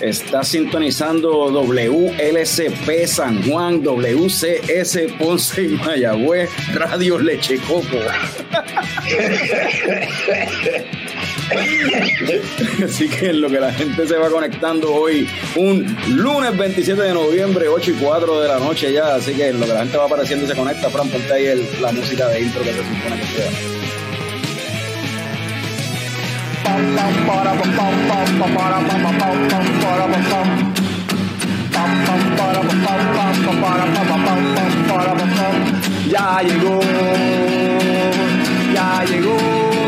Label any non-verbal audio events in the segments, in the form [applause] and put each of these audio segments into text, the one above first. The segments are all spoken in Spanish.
Está sintonizando WLCP San Juan, WCS Ponce y Mayagüez, Radio Leche Coco. [laughs] [laughs] Así que en lo que la gente se va conectando hoy, un lunes 27 de noviembre, 8 y 4 de la noche ya. Así que en lo que la gente va apareciendo se conecta, Fran, ponte ahí la música de intro que se supone que sea. Ya llegó, ya llegó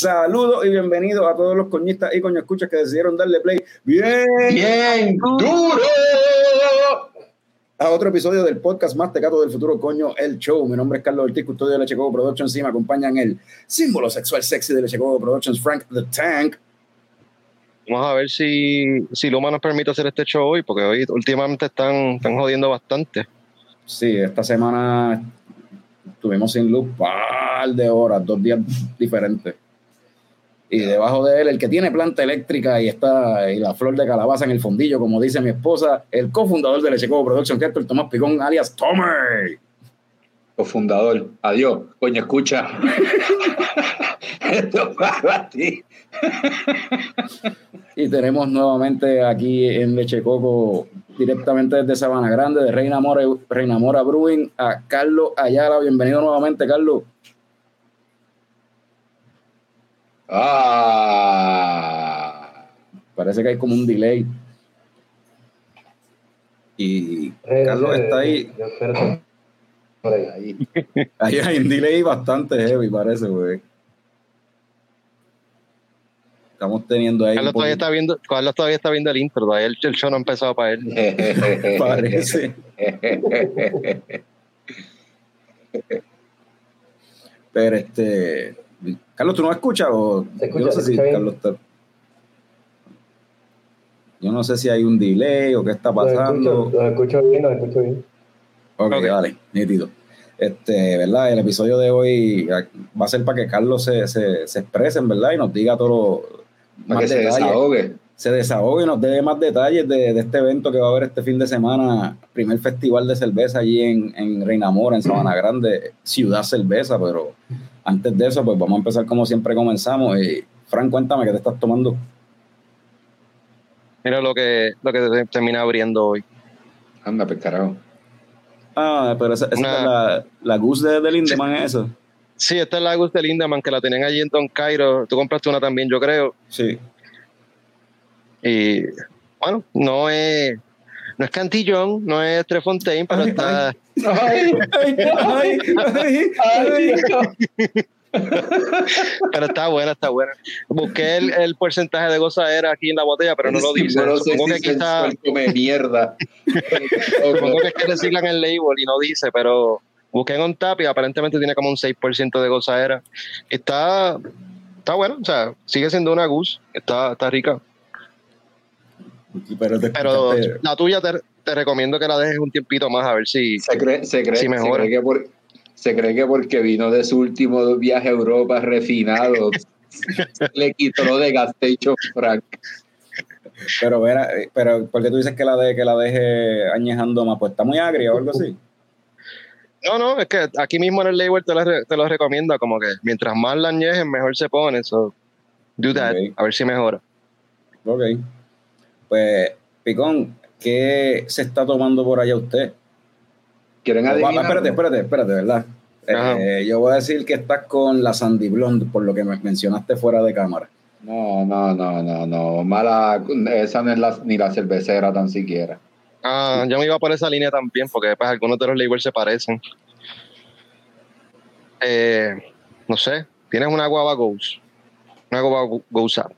saludos y bienvenidos a todos los coñistas y coño escuchas que decidieron darle play bien, Bien duro. a otro episodio del podcast más tecato del futuro, coño, el show. Mi nombre es Carlos Ortiz, custodio de Coco Productions y me acompañan el símbolo sexual sexy de Coco Productions, Frank the Tank. Vamos a ver si, si Luma nos permite hacer este show hoy, porque hoy últimamente están, están jodiendo bastante. Sí, esta semana estuvimos sin luz par de horas, dos días diferentes. Y debajo de él, el que tiene planta eléctrica y está y la flor de calabaza en el fondillo, como dice mi esposa, el cofundador de Leche Coco Productions, Héctor Tomás Picón, alias Tommy. Cofundador. Adiós. Coño, escucha. [laughs] Esto va a ti. Y tenemos nuevamente aquí en Leche Coco, directamente desde Sabana Grande, de Reina Mora, Reina Mora Brewing, a Carlos Ayala. Bienvenido nuevamente, Carlos. Ah. Parece que hay como un delay. Y Carlos está ahí. Ahí. Ahí hay un delay bastante heavy, parece, güey. Estamos teniendo ahí. Carlos un todavía, está viendo, Carlos todavía está viendo el intro, todavía el, el show no ha empezado para él. [laughs] [laughs] Parece. [laughs] Pero este. Carlos, ¿tú no me escuchas? O, Se escucha, yo no sé se si. Carlos está- Yo no sé si hay un delay o qué está pasando. escucho, los escucho bien, los escucho bien. Ok, Ok. dale, nítido. Este, ¿verdad? El episodio de hoy va a ser para que Carlos se, se, se exprese, ¿verdad? Y nos diga todo lo- Para que se detalles. desahogue. Se desahogue y nos dé más detalles de, de este evento que va a haber este fin de semana, primer festival de cerveza allí en, en Reina Mora, en Sabana Grande, Ciudad Cerveza, pero antes de eso, pues vamos a empezar como siempre comenzamos. Y, Fran, cuéntame qué te estás tomando. Mira lo que, lo que te- termina abriendo hoy. Anda, pues carajo. Ah, pero esa, esa Una- es la, la Goose de, de Lindemann, ¿es eso? Sí, esta es la Gus de Lindemann que la tenían allí en Don Cairo. Tú compraste una también, yo creo. Sí. Y bueno, no es, no es Cantillón, no es Trefontaine, pero Ay, está. Ay, Ay, ay, ay, ay, Pero está buena, está buena. Busqué el, el porcentaje de gozadera aquí en la botella, pero no lo dice. Supongo que come mierda. supongo que es que reciclan el label y no dice, pero busqué en OnTap y aparentemente tiene como un 6% de gozadera. Está, está bueno, o sea, sigue siendo una goose, está, está rica. Pero, Pero la tuya te, te recomiendo que la dejes un tiempito más a ver si. Se cree, se cree, Sí, se mejora. cree que por- se cree que porque vino de su último viaje a Europa refinado, [laughs] le quitó lo de Gastation Frank. Pero, eh, pero ¿por qué tú dices que la, de, que la deje añejando más? Pues está muy agria o algo así. No, no, es que aquí mismo en el label te lo, re- te lo recomienda, como que mientras más la añejes, mejor se pone. So, do that, a ver si mejora. Ok. Pues, Picón, ¿qué se está tomando por allá usted? ¿Quieren Va- va, adivinar? espérate, espérate, espérate, ¿verdad? Eh, yo voy a decir que estás con la Sandy Blonde, por lo que me mencionaste fuera de cámara. No, no, no, no, no. Mala, esa no es la, ni la cervecera tan siquiera. Ah, yo me iba por esa línea también, porque después algunos de los labels se parecen. Eh, no sé, tienes una guava Ghost. Una guava Ghost Up.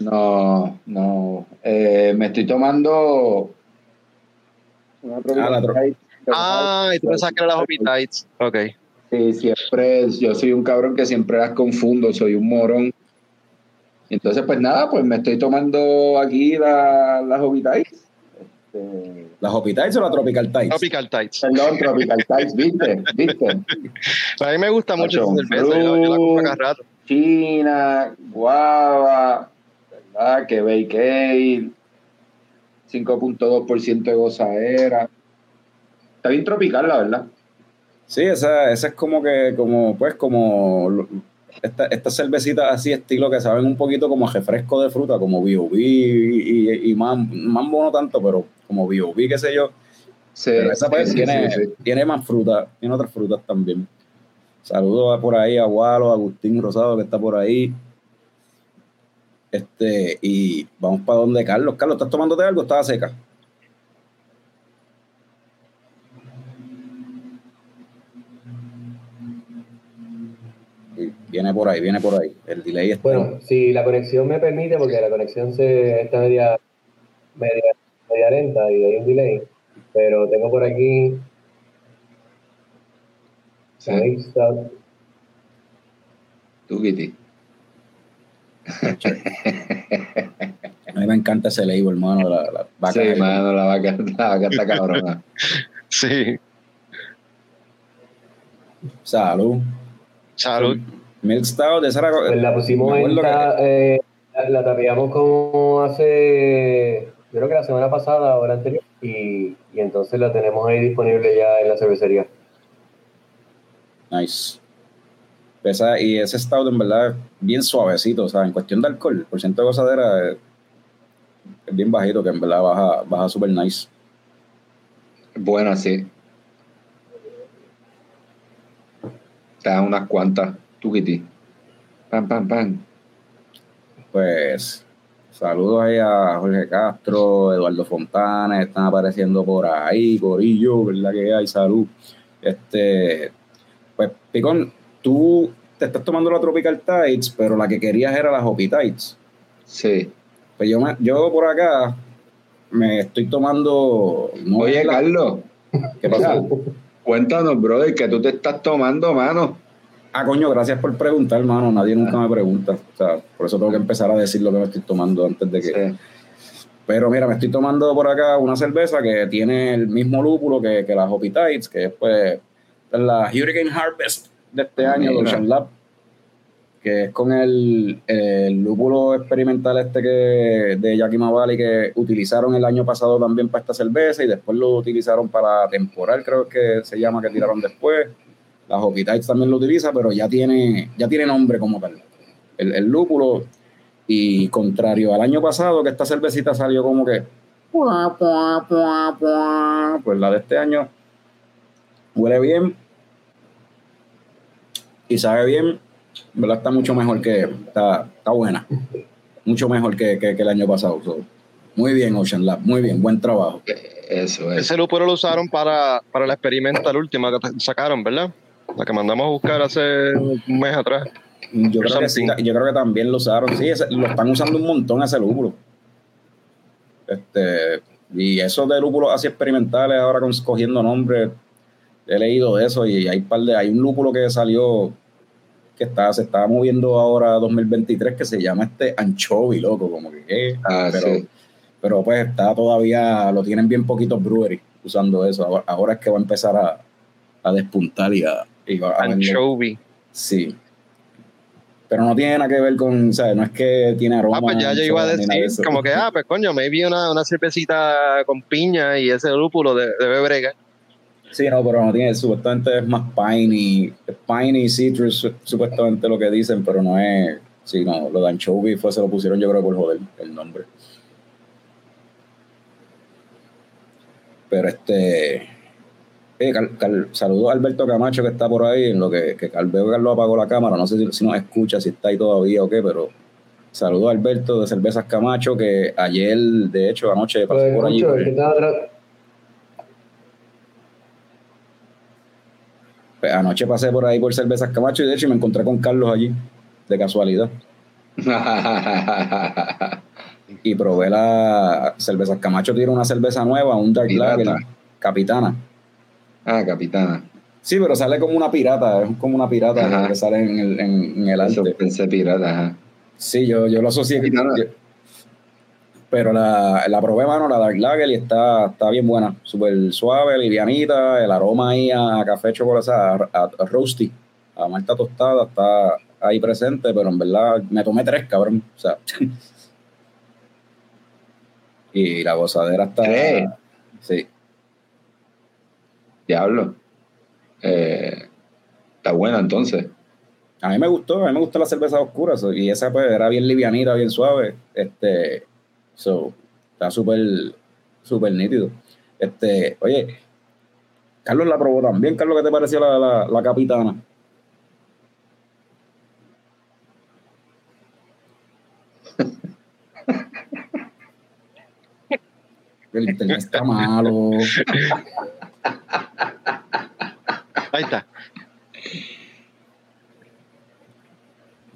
No, no. Eh, me estoy tomando. Una Ah, Ah, y tú pensabas que era las Hobbitites. Ok. Sí, siempre, yo soy un cabrón que siempre las confundo, soy un morón. Entonces, pues nada, pues me estoy tomando aquí la- las Hobbitites. Este, ¿Las o la Tropical Tides? Tropical Tides. perdón, Tropical Tides, ¿viste? ¿Viste? A mí me gusta mucho esa cerveza. Yo, yo la compro cada rato. China, guava, ¿verdad? Que Bake Ale, 5.2% de gozadera. Está bien tropical, la verdad. Sí, esa, esa es como que, como, pues, como lo- esta- estas cervecitas así, estilo que saben un poquito como a refresco de fruta, como B.O.B. y, y, y mam- mambo no tanto, pero como B.O.B., qué sé yo. Sí, Pero esa pues sí, tiene, sí, tiene más fruta, tiene otras frutas también. Saludos por ahí a Walo, a Agustín Rosado que está por ahí. Este, y vamos para donde Carlos. Carlos, ¿estás tomándote algo? Estaba seca. Viene por ahí, viene por ahí. El delay está. Bueno, si la conexión me permite, porque la conexión se está media, media, media lenta y hay un delay, pero tengo por aquí Sí. Up. Tú, Kitty. A mí me encanta ese label, hermano. La, la vaca Sí, ahí. mano, la vaca, la vaca está cabrona. [laughs] Sí. Salud. Salud. Milk Stout, esa era- Pues la pusimos en eh, la, la tapeamos como hace, yo creo que la semana pasada o la anterior, y, y entonces la tenemos ahí disponible ya en la cervecería. Nice. Esa- y ese stout en verdad es bien suavecito, o sea, en cuestión de alcohol, el porcentaje de gozadera es, es bien bajito, que en verdad baja, baja super nice. Buena, sí. Te dan unas cuantas. Tú, Kitty. Pam, pam, pam. Pues saludos ahí a Jorge Castro, Eduardo Fontana, están apareciendo por ahí, Corillo, ¿verdad que hay? Salud. Este, pues, Picón, tú te estás tomando la Tropical Tides, pero la que querías era la Hoppy Tides. Sí. Pues yo, me- yo por acá me estoy tomando. no Oye, la- Carlos, ¿Qué pasó? [laughs] cuéntanos, brother, que tú te estás tomando, mano. Ah, coño, gracias por preguntar, hermano. Nadie nunca me pregunta. O sea, por eso tengo que empezar a decir lo que me estoy tomando antes de que. Sí. Pero mira, me estoy tomando por acá una cerveza que tiene el mismo lúpulo que, que la Hoppy Tides, que es pues la Hurricane Harvest de este año mira. Ocean Lab, que es con el, el lúpulo experimental este que de Yakima Valley que utilizaron el año pasado también para esta cerveza y después lo utilizaron para temporal, creo que se llama, que tiraron después. La Tides también lo utiliza, pero ya tiene, ya tiene nombre como tal. El, el lúpulo y contrario al año pasado, que esta cervecita salió como que. Pues la de este año huele bien y sabe bien. en ¿Verdad? Está mucho mejor que. Está, está buena. Mucho mejor que, que- que el año pasado. So, muy bien, Ocean Lab. Muy bien. Buen trabajo. Eso es. Ese lúpulo lo usaron para, para la experimental última que sacaron, ¿verdad? La que mandamos a buscar hace un mes atrás. Yo creo, que, sí, yo creo que también lo usaron. Sí, ese- lo están usando un montón ese lúpulo. Este, y eso de lúpulos así experimentales, ahora con, cogiendo nombres, he leído de eso y hay un par de, hay un lúpulo que salió que está, se está moviendo ahora 2023 que se llama este anchovy, loco, como que ¿qué? Ah, pero, sí. pero pues está todavía, lo tienen bien poquitos breweries usando eso. Ahora, ahora es que va a empezar a, a despuntar y a, y va a vender. Anchovy. Sí. Pero no tiene nada que ver con, o sea, no es que tiene aroma. Ah, pues ya yo iba a de decir, como que, ah, pues coño, me vi una, una cervecita con piña y ese lúpulo de, de brega. Sí, no, pero no tiene, supuestamente es más piney, piney citrus, su- supuestamente lo que dicen, pero no es, sí, no, lo de anchovy fue, se lo pusieron yo creo por joder el nombre. Pero este, eh, Cal- Cal- saludos a Alberto Camacho que está por ahí, en lo que, que Cal- veo que Carlos apagó la cámara, no sé si, si nos escucha, si está ahí todavía o qué, pero Saludos a Alberto de Cervezas Camacho, que ayer, de hecho, anoche pasó por allí el que está atrás. Pues, anoche pasé por ahí por Cervezas Camacho y de hecho me encontré con Carlos allí, de casualidad. [laughs] Y probé la Cervezas Camacho, tiene una cerveza nueva, un Dark. Lager, Capitana. ah, capitana. Sí, pero sale como una pirata, es como una pirata Ajá. que sale en el, en, en el Eso arte. pensé pirata, ajá. Sí, yo, yo lo asocié. Capitana. yo- pero la, la probé, mano, la Dark Lager, y está, está bien buena. Súper suave, livianita, el aroma ahí a café chocolate, a, a, a roasty, a malta tostada, está ahí presente, pero en verdad me tomé tres, cabrón. O sea, [laughs] y la gozadera está. ¿Tres? Sí. Diablo. Eh, está buena entonces. A mí me gustó, a mí me gusta la cerveza oscura y esa pues era bien livianita, bien suave. Este, so, está súper, súper nítido. Este, oye, Carlos la probó también. Carlos, ¿qué te pareció la, la, la capitana? [laughs] El internet está malo. Ahí está.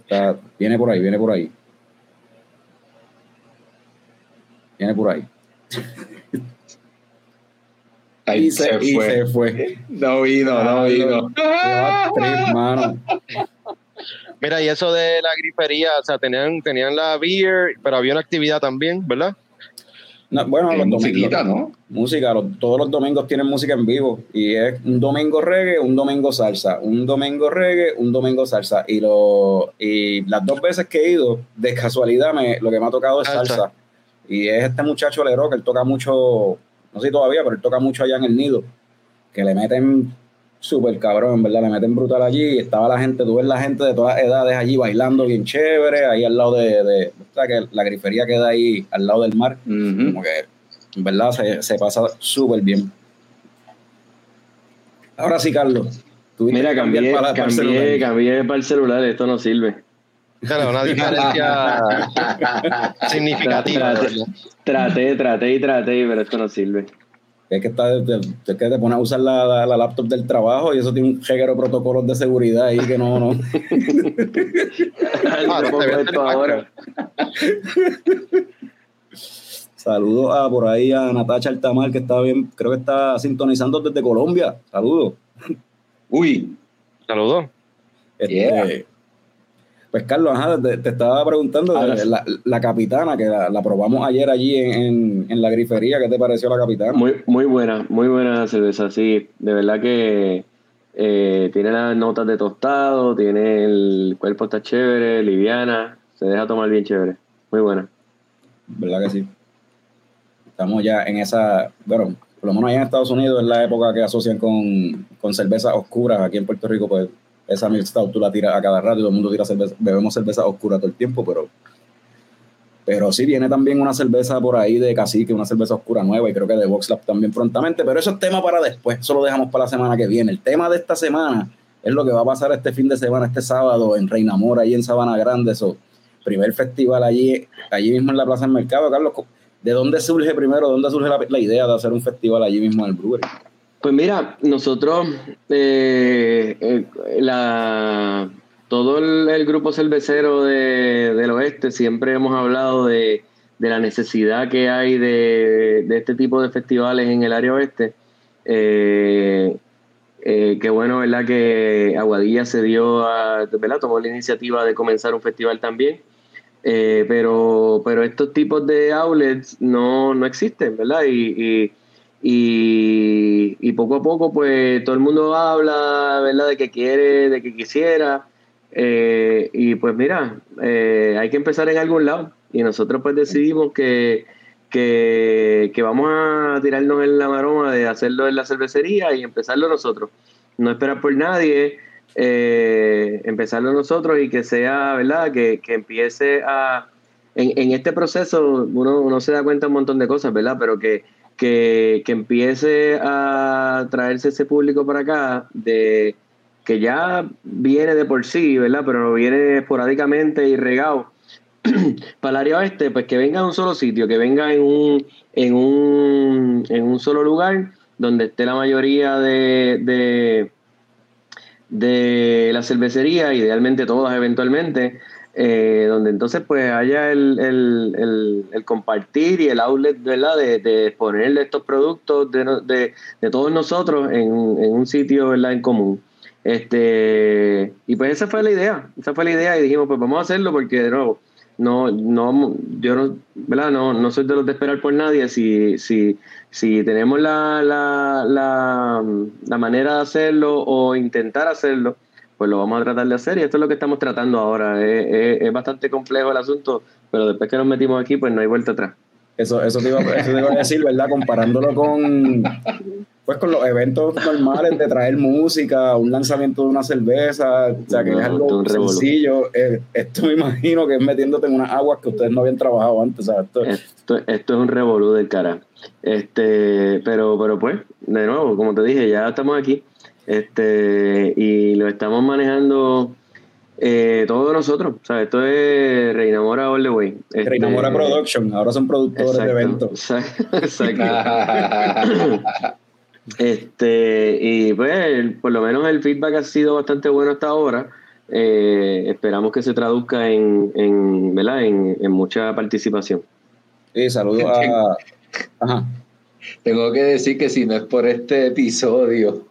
Está- viene por ahí, viene por ahí. Viene por ahí. [laughs] Ahí y se, se y fue. se fue. No vino, no vino. Tres manos. [laughs] Mira, y eso de la grifería, o sea, tenían, tenían la beer, pero había una actividad también, ¿verdad? No, bueno, los musiquita, domingos, ¿no? música, los- todos los domingos tienen música en vivo y es un domingo reggae, un domingo salsa, un domingo reggae, un domingo salsa y lo y las dos veces que he ido, de casualidad me, lo que me ha tocado es Salsa. salsa y es este muchacho Lero que él toca mucho, no sé si todavía, pero él toca mucho allá en el nido, que le meten súper cabrón, en verdad, le meten brutal allí y estaba la gente, tú ves la gente de todas edades allí bailando bien chévere, ahí al lado de, de o sea, que la grifería queda ahí al lado del mar como que en verdad se, se pasa súper bien. Ahora sí, Carlos. Mira, cambié, para- cambié, cambié para el celular, esto no sirve. Claro, una diferencia [laughs] significativa. Traté, traté, traté y traté, pero esto no sirve. Es que, está, te, te- que te pones a usar la, la- la laptop del trabajo y eso tiene un reguero de protocolos de seguridad ahí que no, no. [laughs] Ah, esto ahora. Saludos a por ahí a Natacha Altamar, que está bien, creo que está sintonizando desde Colombia. Saludos. Uy, Saludos. Este, Yeah. Pues Carlos, ajá, te, te estaba preguntando de sí. la, la capitana, que la, la probamos ayer allí en, en- en la grifería. ¿Qué te pareció la capitana? Muy, muy buena, muy buena cerveza, sí. De verdad que eh, tiene las notas de tostado, tiene el cuerpo está chévere, liviana, se deja tomar bien chévere. Muy buena. ¿Verdad que sí? Estamos ya en esa, bueno, por lo menos allá en Estados Unidos es la época que asocian con, con cervezas oscuras. Aquí en Puerto Rico, pues esa Stout tú la tiras a cada rato y todo el mundo tira cerveza, bebemos cerveza oscura todo el tiempo, pero pero sí viene también una cerveza por ahí de cacique, una cerveza oscura nueva y creo que de Voxlab también prontamente, pero eso es tema para después, eso lo dejamos para la semana que viene. El tema de esta semana es lo que va a pasar este fin de semana, este sábado en Reina Mora, ahí en Sabana Grande, eso, primer festival allí, allí mismo en la Plaza del Mercado. Carlos, ¿de dónde surge primero, de dónde surge la, la idea de hacer un festival allí mismo en el brewery? Pues mira, nosotros, eh, eh, la, todo el, grupo cervecero de- del oeste siempre hemos hablado de, de la necesidad que hay de, de este tipo de festivales en el área oeste. Eh, eh, qué bueno, ¿verdad? Que Aguadilla se dio a, ¿verdad? Tomó la iniciativa de comenzar un festival también. Eh, pero, pero estos tipos de outlets no, no existen, ¿verdad? Y, y, y, y poco a poco, pues todo el mundo habla, ¿verdad? De que quiere, de que quisiera. Eh, y pues mira, eh, hay que empezar en algún lado. Y nosotros pues decidimos que, que, que vamos a tirarnos en la maroma de hacerlo en la cervecería y empezarlo nosotros. No esperar por nadie, eh, empezarlo nosotros y que sea, ¿verdad? Que, que empiece a... En, en este proceso uno, uno se da cuenta un montón de cosas, ¿verdad? Pero que, que, que empiece a traerse ese público para acá de que ya viene de por sí, ¿verdad? Pero viene esporádicamente y regado. [clears throat] para el área oeste, pues que venga a un solo sitio, que venga en un, en un, en un solo lugar donde esté la mayoría de, de, de la cervecería, idealmente todas eventualmente, eh, donde entonces pues haya el, el, el, compartir y el outlet, ¿verdad? De, de exponer estos productos de, de, de todos nosotros en, en un sitio, ¿verdad? En común. Este, y pues esa fue la idea, esa fue la idea y dijimos, pues vamos a hacerlo porque de nuevo, no, no, yo no, ¿verdad? No, no soy de los de esperar por nadie. Si, si, si tenemos la, la, la, la manera de hacerlo o intentar hacerlo, pues lo vamos a tratar de hacer y esto es lo que estamos tratando ahora. Es, es- es bastante complejo el asunto, pero después que nos metimos aquí, pues no hay vuelta atrás. Eso, eso, te iba, eso te iba a decir, ¿verdad? Comparándolo con, pues, con los eventos normales de traer música, un lanzamiento de una cerveza, o sea, que No, es algo sencillo. Eh, esto me imagino que es metiéndote en unas aguas que ustedes no habían trabajado antes, Esto, esto es un revolú del cara. Este, pero, pero pues, de nuevo, como te dije, ya estamos aquí. Este, y lo estamos manejando eh, todos nosotros. O sea, esto es Reinamora All the Way. Este, Reinamora Production, ahora son productores de exacto, eventos. exacto. [laughs] [laughs] Este, y pues, por lo menos el feedback ha sido bastante bueno hasta ahora. Eh, esperamos que se traduzca en, en, ¿verdad? en, en mucha participación. Sí, saludos a... [laughs] Ajá. Tengo que decir que si no es por este episodio,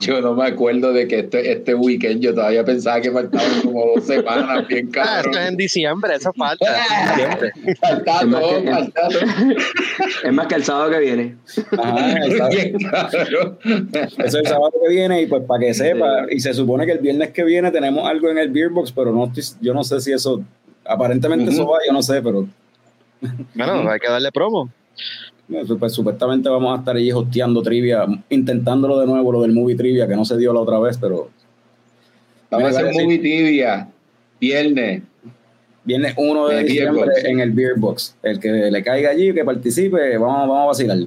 yo no me acuerdo de que este, este weekend yo todavía pensaba que faltaban como dos semanas, [laughs] bien Ah, caro. esto es en diciembre, eso falta. Es más todo, que-. Es más que el sábado que viene. Ajá, el sábado- [laughs] Bien. Eso es el sábado que viene y pues para que sepa, y se supone que el viernes que viene tenemos algo en el Beer Box, pero no estoy- yo no sé si eso, aparentemente eso va, yo no sé, pero Bueno, hay que darle promo. Sup- supuestamente vamos a estar allí hosteando trivia, intentándolo de nuevo, lo del movie trivia, que no se dio la otra vez, pero Vamos a hacer movie tibia. Viernes. viene 1 de El diciembre en el Beer Box. El que le caiga allí, que participe, vamos, vamos a vacilar.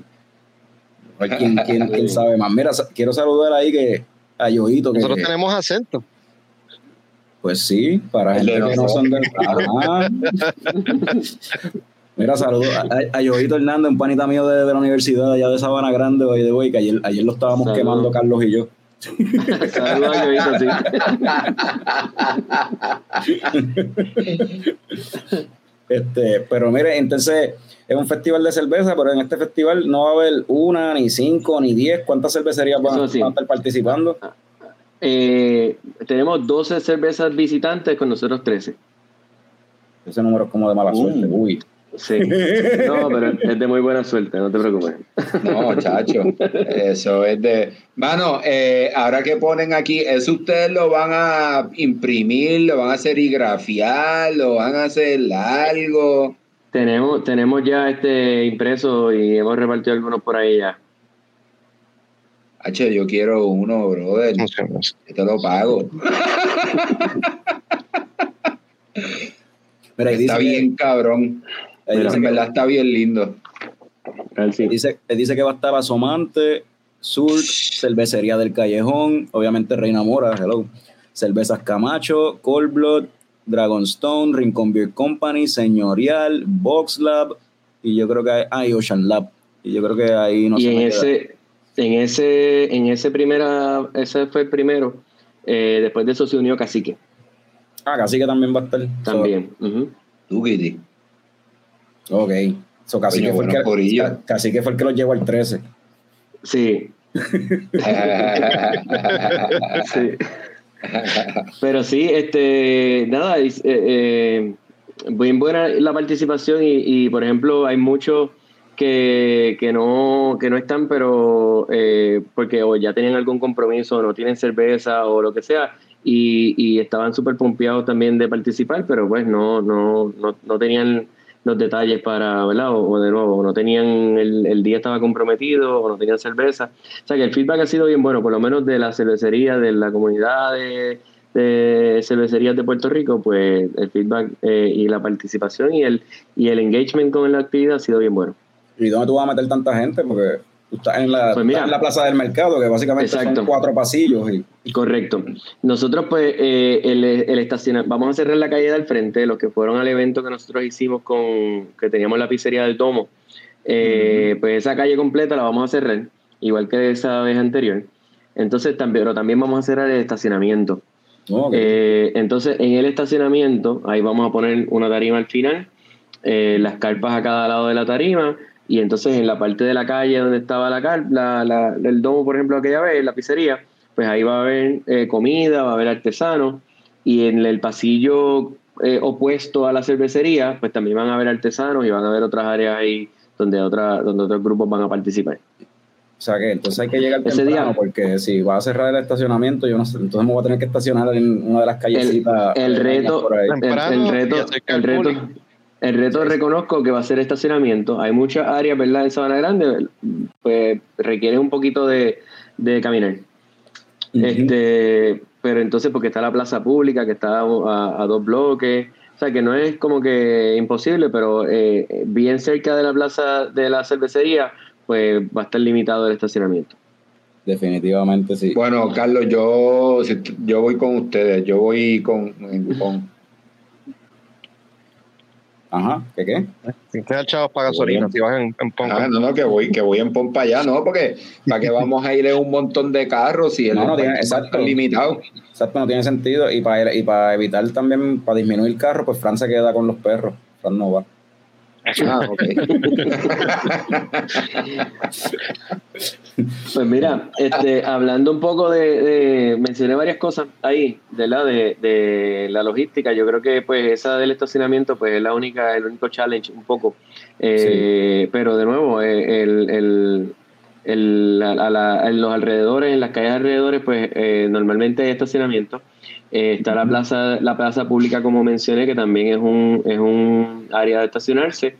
A ver quién, quién- [laughs] quién sabe más. Mira, quiero saludar ahí que a Yoito, que Nosotros tenemos acento. Pues sí, para El gente que no son de. [laughs] Mira, saludos a, a Yoito Hernández, un panita mío de, de la universidad allá de Sabana Grande, the way, que ayer, ayer lo estábamos quemando Carlos y yo. Saludos a Yoito, sí. Este, pero mire, entonces es un festival de cerveza, pero en este festival no va a haber una, ni cinco, ni diez. ¿Cuántas cervecerías van, Eso sí. van a estar participando? Eh, tenemos 12 cervezas visitantes con nosotros 13. Ese número es como de mala Uh. suerte. Uy. Sí. No, pero es de muy buena suerte, no te preocupes. No, chacho. Eso es de. Mano, eh, ahora que ponen aquí, ¿eso ustedes lo van a imprimir, lo van a serigrafiar, lo van a hacer algo? Tenemos, tenemos ya este impreso y hemos repartido algunos por ahí ya. H, yo quiero uno, brother. Yo te lo pago. Mira, ahí dice, Está que- bien cabrón. Dice En que- verdad está bien lindo. Dice, dice que va a estar Asomante, Sur, Cervecería del Callejón, obviamente Reina Mora, hello. Cervezas Camacho, Cold Blood, Dragonstone, Rincon Beer Company, Señorial, Box Lab, y yo creo que hay, ah, y Ocean Lab. Y yo creo que ahí no y se en queda. ese, en ese, en ese primera, ese fue el primero. Eh, después de eso se unió Cacique Ah, casi que también va a estar. también. Tú, Kitty. Ok. So, casi, que fue el que, casi que fue el que los llevó al 13. Sí, [laughs] sí. Pero sí, este, nada, es, eh, eh, bien buena la participación y, y, por ejemplo, hay muchos que, que, no, que no están, pero eh, porque o ya tenían algún compromiso, o no tienen cerveza o lo que sea, y, y estaban súper pompeados también de participar, pero pues no, no, no, no tenían los detalles para, ¿verdad? O, de nuevo, no tenían, el, el día estaba comprometido o no tenían cerveza. O sea que el feedback ha sido bien bueno, por lo menos de la cervecería, de la comunidad de, de cervecerías de Puerto Rico, pues el feedback eh, y la participación y el, y el engagement con la actividad ha sido bien bueno. ¿Y dónde tú vas a meter tanta gente? Porque Tú estás en la, Pues mira. estás en la plaza del mercado, que básicamente Exacto. son cuatro pasillos. Y, Correcto. Nosotros, pues, eh, el, el estaciona- vamos a cerrar la calle del frente, los que fueron al evento que nosotros hicimos con, que teníamos la pizzería del Tomo. Eh, Pues esa calle completa la vamos a cerrar, igual que esa vez anterior. Entonces, también, pero también vamos a cerrar el estacionamiento. Eh, entonces, en el estacionamiento, ahí vamos a poner una tarima al final, las carpas a cada lado de la tarima, y entonces en la parte de la calle donde estaba la, la, la- el domo, por ejemplo, aquella vez, la pizzería, pues ahí va a haber eh, comida, va a haber artesanos, y en el pasillo eh, opuesto a la cervecería, pues también van a haber artesanos y van a haber otras áreas ahí donde, otra, donde otros grupos van a participar. O sea que entonces hay que llegar Ese temprano, día- porque si va a cerrar el estacionamiento, yo no sé, entonces me voy a tener que estacionar en una de las callecitas. el reto- por ahí. El, Temprano el reto, el reto. El reto reconozco que va a ser estacionamiento. Hay muchas áreas, ¿verdad? En Sabana Grande, pues requiere un poquito de, de caminar. Este, pero entonces, porque está la plaza pública, que está a, a dos bloques, o sea que no es como que imposible, pero eh, bien cerca de la plaza de la cervecería, pues va a estar limitado el estacionamiento. Definitivamente sí. Bueno, Carlos, yo, yo voy con ustedes, yo voy con, con Ajá, ¿qué qué? Sin tener chavos para gasolina, si vas en, en Ponca. Ah, no, no, que voy, que voy en pompa allá, no, porque para que vamos a ir en un montón de carros y el No, no, tiene- exacto. está limitado. Exacto, no tiene sentido. Y para, y para evitar también, para disminuir el carro, pues Fran se queda con los perros. Fran no va. Ah, ok. Pues mira, este, hablando un poco de, de- mencioné varias cosas ahí, de la de, de la logística. Yo creo que pues esa del estacionamiento pues es la única, el único challenge un poco. Eh, Pero de nuevo, eh, el, el, el- a- a la- en los alrededores, en las calles alrededores, pues eh, normalmente hay estacionamiento. Eh, está la plaza, la plaza pública, como mencioné, que también es un, es un área de estacionarse.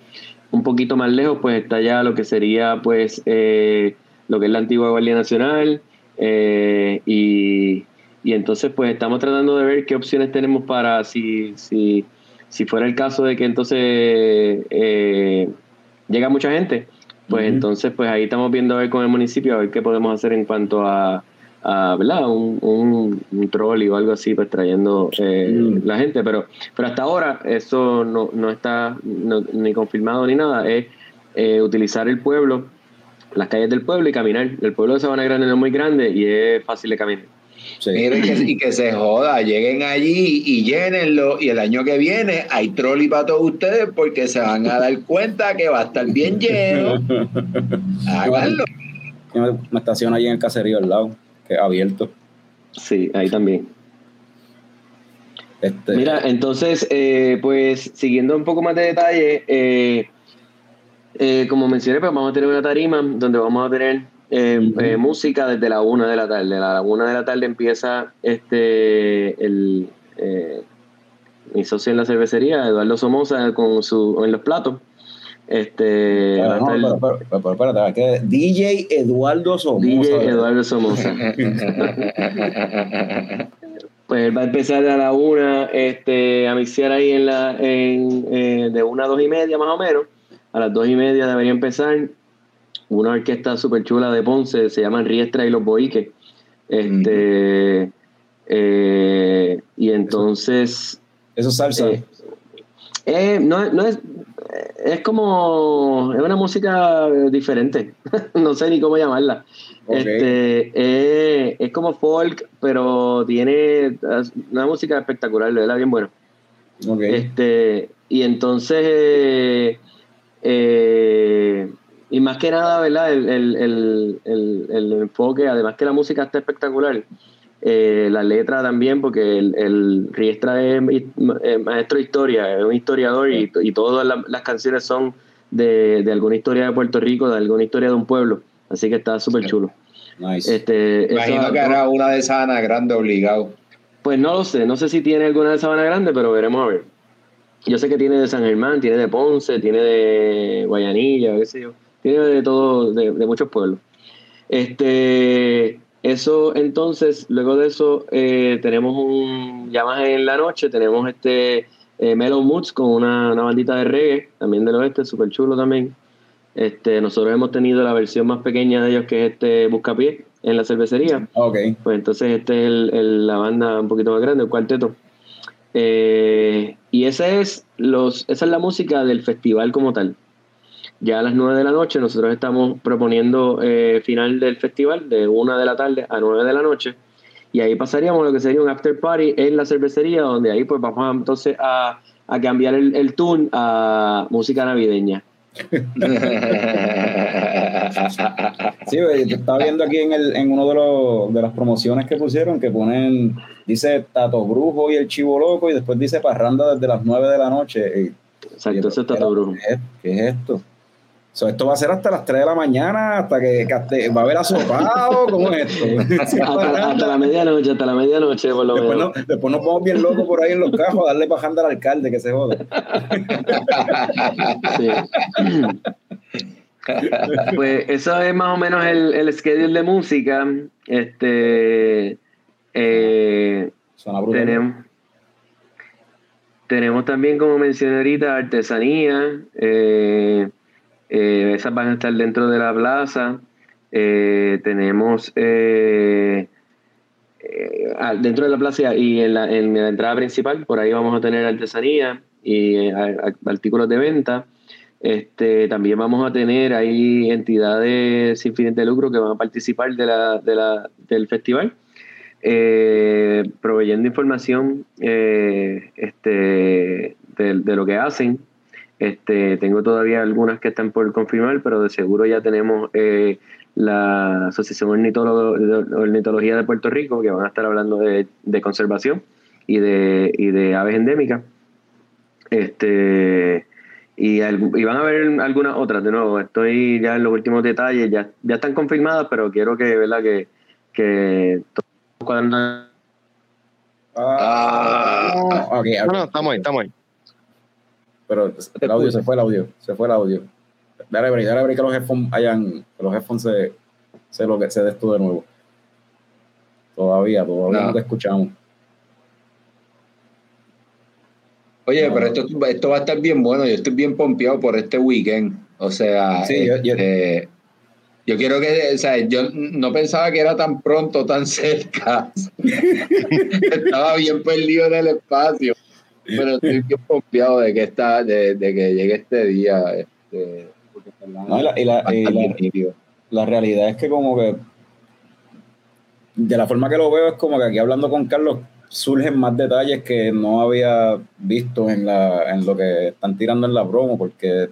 Un poquito más lejos, pues está ya lo que sería, pues, eh, lo que es la antigua Guardia Nacional. eh, y, y entonces, pues, estamos tratando de ver qué opciones tenemos para si, si, si fuera el caso de que entonces eh, llega mucha gente, pues entonces, pues ahí estamos viendo a ver con el municipio, a ver qué podemos hacer en cuanto a, a, ¿verdad? Un, un, un trolley o algo así, pues trayendo eh, Mm. la gente. Pero, pero hasta ahora eso no, no está no- ni confirmado ni nada. Es eh, utilizar el pueblo, las calles del pueblo y caminar. El pueblo de Sabana Grande no es muy grande y es fácil de caminar. Sí. Miren que, y que se joda, lleguen allí y llénenlo y el año que viene hay trolley para todos ustedes porque se van a dar cuenta que va a estar bien lleno. [laughs] Háganlo. Yo me, me estaciono allí en el caserío al lado, que es abierto. Sí, ahí también. Este, Mira, entonces, eh, pues siguiendo un poco más de detalle, eh, eh, como mencioné, pues vamos a tener una tarima donde vamos a tener eh, eh, música desde la una de la tarde. A la una de la tarde empieza este el eh, mi socio en la cervecería, Eduardo Somoza, con su en los platos. Este no, pero, pero, pero, pero, espérate, que DJ Eduardo Somoza. DJ Eduardo Somoza. Pues él va a empezar a la una, este, a mixear ahí en la, en, de una a dos y media más o menos. A las dos y media debería empezar una orquesta súper chula de Ponce, se llaman Riestra y los Boiques. Este, eh, y entonces, Eso es salsa. eh, eh, no, no es, es como, es una música diferente, [laughs] no sé ni cómo llamarla. Este, eh, es como folk, pero tiene una música espectacular, de verdad, bien buena. Ok. Este, y entonces, eh, y más que nada, ¿verdad? El, el, el, el, el enfoque, además que la música está espectacular, eh, la letra también, porque el, el Riestra es maestro de historia, es un historiador y, y todas las, las canciones son de, de alguna historia de Puerto Rico, de alguna historia de un pueblo. Así que está súper chulo. Nice. Este, Imagino eso- que hará una de Sabana Grande obligado. pues no lo sé, no sé si tiene alguna de Sabana Grande, pero veremos a ver. Yo sé que tiene de San Germán, tiene de Ponce, tiene de Guayanilla, qué sé yo. Tiene de todo, de, de muchos pueblos. Este, eso entonces, luego de eso, eh, tenemos un, ya más en la noche, tenemos este eh, Mellow Moods con una, una bandita de reggae, también del oeste, súper chulo también. Este, nosotros hemos tenido la versión más pequeña de ellos, que es este Buscapié, en la cervecería. Ok. Pues entonces este es el- el- la banda un poquito más grande, el cuarteto. Eh, y ese es los, esa es la música del festival como tal. Ya a las 9 de la noche nosotros estamos proponiendo eh, final del festival de 1 de la tarde a 9 de la noche. Y ahí pasaríamos lo que sería un after party en la cervecería, donde ahí pues vamos a, entonces a, a cambiar el, el tune a música navideña. [laughs] Sí, güey, yo estaba viendo aquí en, el, en uno de, los, de las promociones que pusieron que ponen, dice Tato Brujo y el Chivo Loco y después dice Parranda desde las 9 de la noche. Y- Exacto, eso está todo brujo. ¿Qué es, qué es esto? So, esto va a ser hasta las 3 de la mañana, hasta que, va a haber asopado, ¿cómo es esto? [laughs] Hasta, [laughs] hasta la medianoche, hasta la medianoche por lo Después, menos. no- después nos vamos bien locos por ahí en los cajos a darle pajanda al alcalde que se joda. [laughs] Sí. Pues eso es más o menos el, el schedule de música. Este eh, tenemos, tenemos también, como mencioné ahorita, artesanía. eh, eh, esas van a estar dentro de la plaza. Eh, tenemos eh, dentro de la plaza y en la, en la entrada principal, por ahí vamos a tener artesanía y artículos de venta. Este, también vamos a tener ahí entidades sin fines de lucro que van a participar de del festival, proveyendo información este, de lo que hacen. Este, tengo todavía algunas que están por confirmar, pero de seguro ya tenemos eh, la Asociación Ornitólogo- de Ornitología de Puerto Rico, que van a estar hablando de, de conservación y de, y de aves endémicas. Este, y, y van a haber algunas otras, de nuevo, estoy ya en los últimos detalles, ya, ya están confirmadas, pero quiero que, ¿verdad? que, que todos cuadrando- Ah, ok, ok. No, no, estamos ahí, estamos ahí. Pero el audio, se fue el audio, se fue el audio. Dale break, dale break que los headphones hayan, que los headphones se, se lo que se de de nuevo. Todavía, todavía no, No. te escuchamos. Oye, pero esto, esto va a estar bien bueno. Yo estoy bien pompeado por este weekend. O sea, Sí, yo- yo- este, yo quiero que, o sea, yo no pensaba que era tan pronto, tan [laughs] cerca. [laughs] Estaba bien perdido en el espacio. Pero estoy bien pompeado de que está, de, de que llegue este día. Este, porque No, y la- y la- y. La realidad es que como que de la forma que lo veo es como que aquí hablando con Carlos surgen más detalles que no había visto en la en lo que están tirando en la promo porque o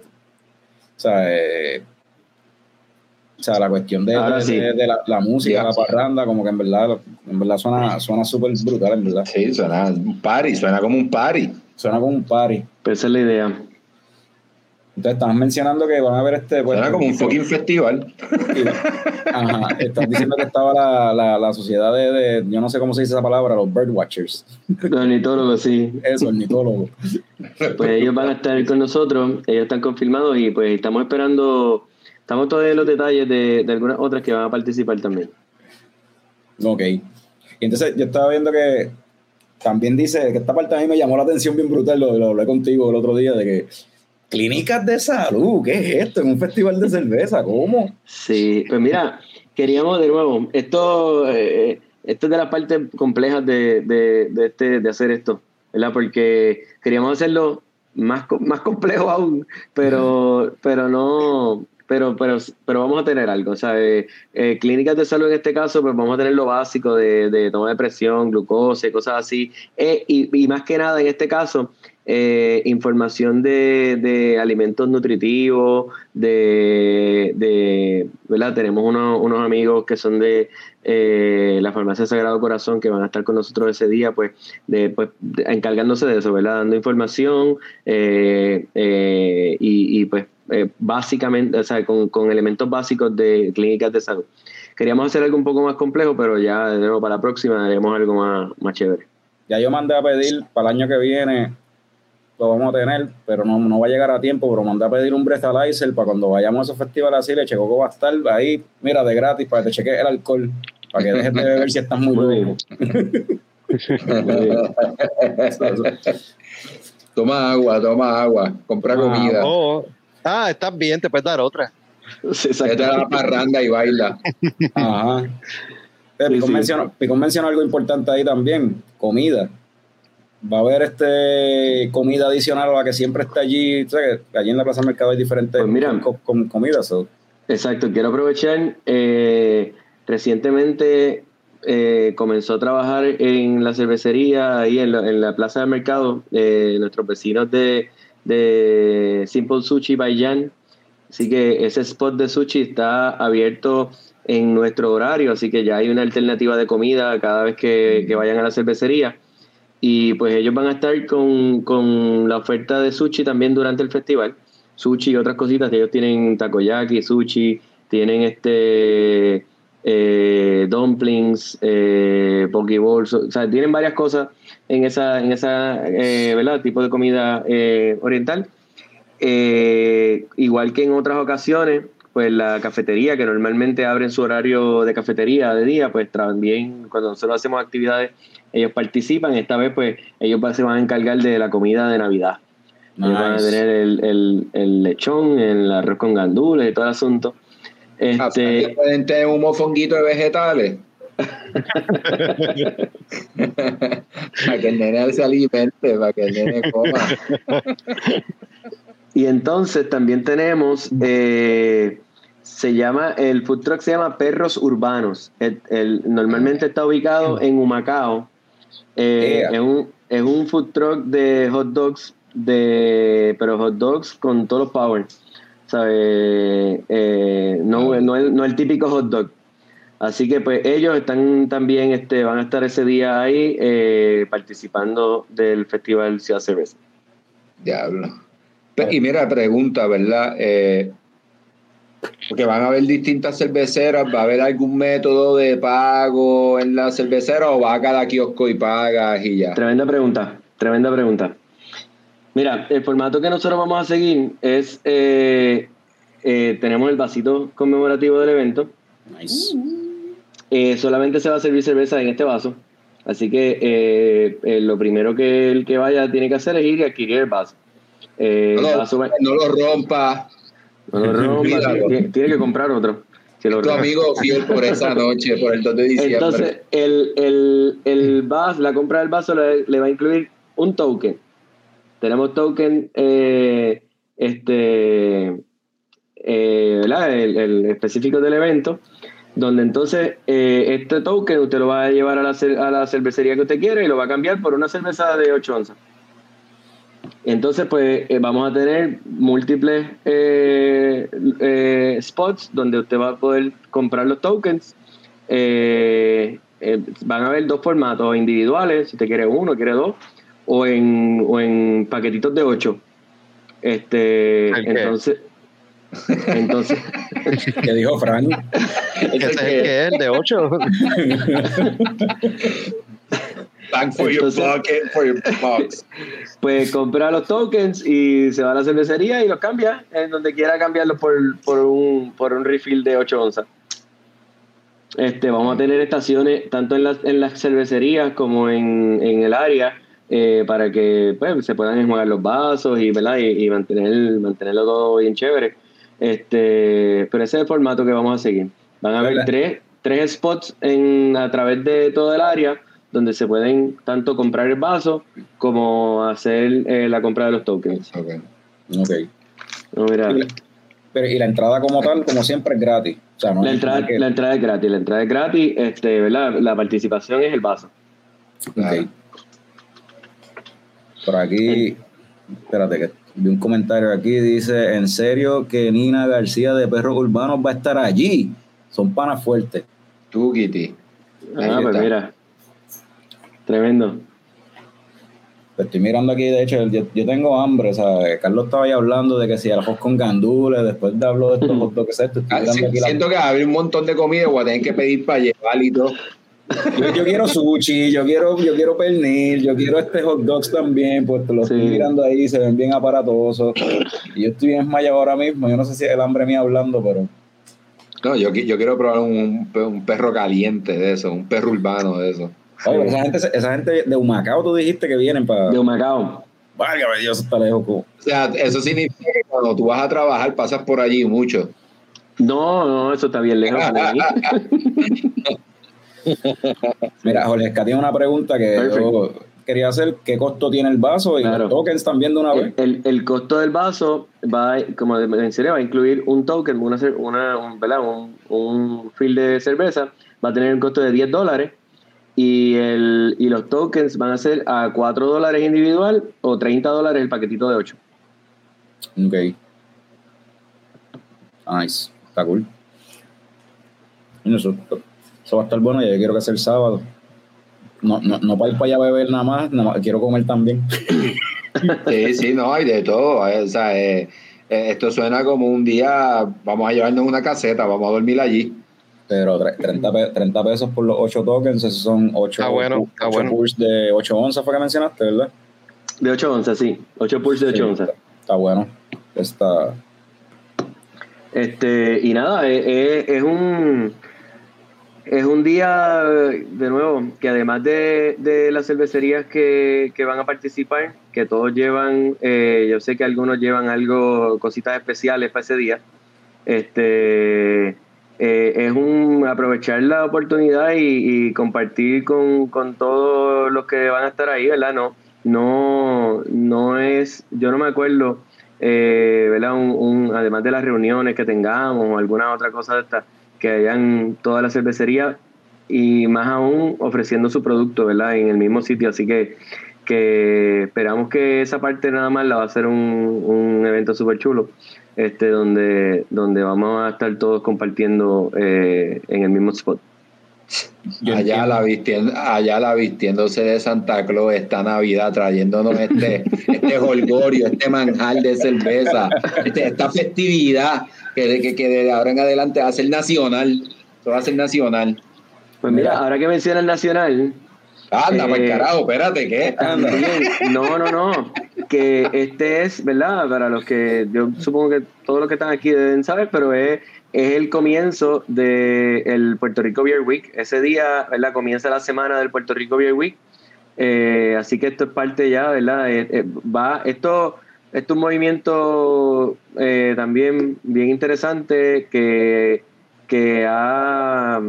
sea, eh, o sea la cuestión de, Ahora de- sí. de la, la música, la parranda, como que en verdad en verdad suena suena súper brutal, en verdad. Sí, suena un party, suena como un party. Suena como un party. Esa es la idea. Entonces estás mencionando que van a ver este pues, Suena como un fucking festival. [laughs] Ajá, estás diciendo que estaba la, la, la sociedad de, de- yo no sé cómo se dice esa palabra, los birdwatchers. Los ornitólogos, sí. Eso, ornitólogo. Pues ellos van a estar con nosotros, ellos están confirmados y pues estamos esperando, estamos todavía en los detalles de, de algunas otras que van a participar también. Ok. Y entonces yo estaba viendo que también dice que esta parte a mí me llamó la atención bien brutal, lo, lo hablé contigo el otro día, de que clínicas de salud, ¿qué es esto? En un festival de cerveza, ¿cómo? Sí, pues mira, queríamos de nuevo, esto, eh, esto es de las partes complejas de, de, de este, de hacer esto, ¿verdad? Porque queríamos hacerlo más, más complejo aún, pero, pero no, pero, pero, pero vamos a tener algo, o sea, eh, eh, clínicas de salud en este caso, pues vamos a tener lo básico de, de toma de presión, glucosa y cosas así, Eh, y, más que nada en este caso, eh, información de, de alimentos nutritivos, de, de ¿verdad? Tenemos unos, unos amigos que son de eh, la farmacia Sagrado Corazón que van a estar con nosotros ese día, pues, de, pues encargándose de eso, ¿verdad? Dando información y, y, pues eh, básicamente, o sea, con, con elementos básicos de clínicas de salud. Queríamos hacer algo un poco más complejo, pero ya de nuevo para la próxima haremos algo más, más chévere. Ya yo mandé a pedir para el año que viene, lo vamos a tener, pero no, no va a llegar a tiempo, pero mandé a pedir un breathalyzer para cuando vayamos a esos festivales así, le checo que va a estar ahí, mira, de gratis, para que te cheques el alcohol, para que dejes de beber si estás muy loco. [laughs] toma agua, toma agua, compra Ah, comida. O, Ah, estás bien, te puedes dar otra. Sí, Vete a la parranda y baila. Ajá. Pero Sí, Picón, sí. mencionó, Picón mencionó algo importante ahí también, comida. Va a haber este comida adicional a la que siempre está allí. ¿sabes? Allí en la Plaza del Mercado hay diferentes Pues mira. co- com- comidas. so. Exacto, quiero aprovechar. eh, recientemente eh, comenzó a trabajar en la cervecería, ahí en la, en la plaza del mercado, eh, nuestros vecinos de, de Simple Sushi by Jan. Así que ese spot de sushi está abierto en nuestro horario, así que ya hay una alternativa de comida cada vez que, que vayan a la cervecería. Y pues ellos van a estar con, con la oferta de sushi también durante el festival. Sushi y otras cositas. Ellos tienen takoyaki, sushi, tienen este eh, dumplings, eh, poke bowls, o sea, tienen varias cosas en esa, en esa eh, ¿verdad? tipo de comida eh, oriental. Eh, igual que en otras ocasiones, pues la cafetería, que normalmente abren su horario de cafetería de día, pues también cuando nosotros hacemos actividades, ellos participan. Esta vez, pues ellos se van a encargar de la comida de Navidad. Ellos van a tener el, el- el lechón, el arroz con gandules y todo el asunto. Este, Pueden tener un mofonguito de vegetales. [laughs] para que el nene se alimente, para que el nene coma. Y entonces también tenemos, eh, se llama, el food truck se llama Perros Urbanos. El- el- normalmente está ubicado en Humacao. Eh, Yeah. es, un, es un food truck de hot dogs, de, pero hot dogs con todos los power. Eh, no, no, el, no el típico hot dog. Así que pues ellos están también, este, van a estar ese día ahí eh, participando del Festival Ciudad Cerveza. Diablo. Y mira, pregunta, ¿verdad? Eh, porque van a haber distintas cerveceras, ¿va a haber algún método de pago en la cervecera o va a cada kiosco y pagas y ya? Tremenda pregunta, tremenda pregunta. Mira, el formato que nosotros vamos a seguir es, eh, eh, tenemos el vasito conmemorativo del evento, Nice. Eh, solamente se va a servir cerveza en este vaso, así que eh, eh, lo primero que el que vaya tiene que hacer es ir y adquirir el vaso. Eh, No el lo, vaso va- no lo rompa. no lo rompa, tiene, tiene que comprar otro. Si lo Tu amigo fiel por esa noche, por el 2 de diciembre. Entonces, el, el, el vas- la compra del vaso le, le va a incluir un token. Tenemos token, eh, este, eh, ¿verdad? El, específico del evento, donde entonces eh, este token usted lo va a llevar a la, a la cervecería que usted quiere y lo va a cambiar por una cerveza de 8 onzas. Entonces, pues vamos a tener múltiples spots donde usted va a poder comprar los tokens. Van a haber dos formatos individuales, si usted quiere uno, quiere dos, o en, o en paquetitos de ocho. Este, ¿El qué? entonces, [laughs] entonces, ¿Qué dijo Frank? [laughs] Ese es el que es, el de 8. Thank for your Entonces- bucket, for your box. pues compra los tokens y se va a la cervecería y los cambia en donde quiera cambiarlos por, por, un, por un refill de 8 onzas. Este, vamos a tener estaciones tanto en las, en las cervecerías como en, en el área eh, para que pues, se puedan enjuagar los vasos y, ¿verdad? y, y mantener, mantenerlo todo bien chévere. Este, pero ese es el formato que vamos a seguir. Van a haber tres, tres spots en, a través de todo el área donde se pueden tanto comprar el vaso como hacer eh, la compra de los tokens. Ok. Ok. No, mira, Y la, pero, y la entrada como tal, como siempre, es gratis. O sea, no la, entrada, que- la entrada es gratis, la entrada es gratis, este, ¿verdad? La participación es el vaso. Ok. Por aquí, espérate que vi un comentario aquí, dice, ¿en serio que Nina García de Perros Urbanos va a estar allí? Son panas fuertes. Tú, Kitty. Ahí Ah, pues mira. Tremendo. Pues estoy mirando aquí, de hecho, yo, yo tengo hambre, ¿sabes? Carlos estaba ahí hablando de que si arroz con gandules, después de hablar de estos [laughs] hot dogs, esto, estoy Ah, si- aquí la- siento que va a haber un montón de comida, voy a tener que pedir para llevar y todo. Yo, yo quiero sushi, yo quiero, yo quiero pernil, yo quiero este hot dogs también, pues te lo estoy Sí. mirando ahí, se ven bien aparatosos. Y yo estoy bien esmayado ahora mismo, yo no sé si es el hambre mío hablando, pero No, yo, yo quiero probar un, un- un perro caliente de eso, un perro urbano de eso. Oye, pero esa gente, esa gente de Humacao tú dijiste que vienen para. De Humacao. Válgame Dios, está lejos. O sea, eso significa que cuando tú vas a trabajar pasas por allí mucho. No, no, eso está bien lejos. [laughs] [laughs] Mira, Jorge, tiene una pregunta que yo quería hacer. ¿Qué costo tiene el vaso y Claro. los tokens también de una vez? El, el- el costo del vaso va, como mencioné, va a incluir un token, una, una, un, un, un fill de cerveza, va a tener un costo de 10 dólares y, el, y los tokens van a ser a 4 dólares individual o 30 dólares el paquetito de 8. Ok. Nice. Está cool. Eso, eso va a estar bueno y yo quiero que sea el sábado. No, no, no para ir para allá a beber nada más, nada más, quiero comer también. [laughs] Sí, sí, no, hay de todo. eh, O sea, eh, eh, esto suena como un día, vamos a llevarnos una caseta, vamos a dormir allí. Pero tre- 30, pe- 30 pesos por los 8 tokens, esos son 8, Está bueno, está bueno. push de 8 onzas, fue que mencionaste, ¿verdad? De 8 onzas, sí. 8 pulls de 8 Sí, onzas. Está bueno. Está. Este, y nada, es, es- es un es un día de nuevo que además de, de las cervecerías que, que van a participar, que todos llevan, eh, yo sé que algunos llevan algo, cositas especiales para ese día. Este eh, es un aprovechar la oportunidad y, compartir con, con todos los que van a estar ahí, ¿verdad? No, no, no es, yo no me acuerdo eh, ¿verdad? Un, un- además de las reuniones que tengamos o alguna otra cosa de esta, que hayan toda la cervecería y más aún ofreciendo su producto, ¿verdad? En el mismo sitio. Así que, que esperamos que esa parte nada más la va a ser un, un evento súper chulo, este, donde, donde vamos a estar todos compartiendo eh, en el mismo spot. Yo allá, la vistiendo, allá la vistiéndose de Santa Claus esta Navidad, trayéndonos este, este holgorio, este manjar de cerveza, este- esta festividad que, que, que de ahora en adelante va a ser nacional. Esto va a ser nacional. Pues mira, Mira. ahora que menciona el Nacional, Anda, Eh, para el carajo, espérate, ¿qué? También, no, no, no. Que este es, ¿verdad? Para los que yo supongo que todos los que están aquí deben saber, pero es, es el comienzo del el Puerto Rico Beer Week. Ese día, ¿verdad? Comienza la semana del Puerto Rico Beer Week. Eh, así que esto es parte ya, ¿verdad? Eh, eh, va, esto, es un movimiento eh, también bien interesante que, que ha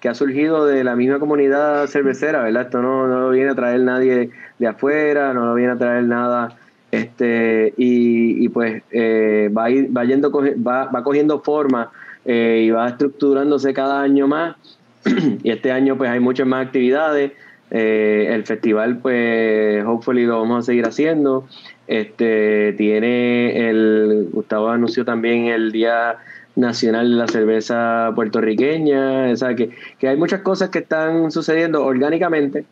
que ha surgido de la misma comunidad cervecera, ¿verdad? Esto no, no lo viene a traer nadie de afuera, no lo viene a traer nada, este, y, pues eh, va, va, yendo, va, va cogiendo forma eh, y va estructurándose cada año más, [clears throat] y este año pues hay muchas más actividades, eh, el festival pues hopefully lo vamos a seguir haciendo, este, tiene el, Gustavo anunció también el día nacional de la cerveza puertorriqueña, o sea, que, que hay muchas cosas que están sucediendo orgánicamente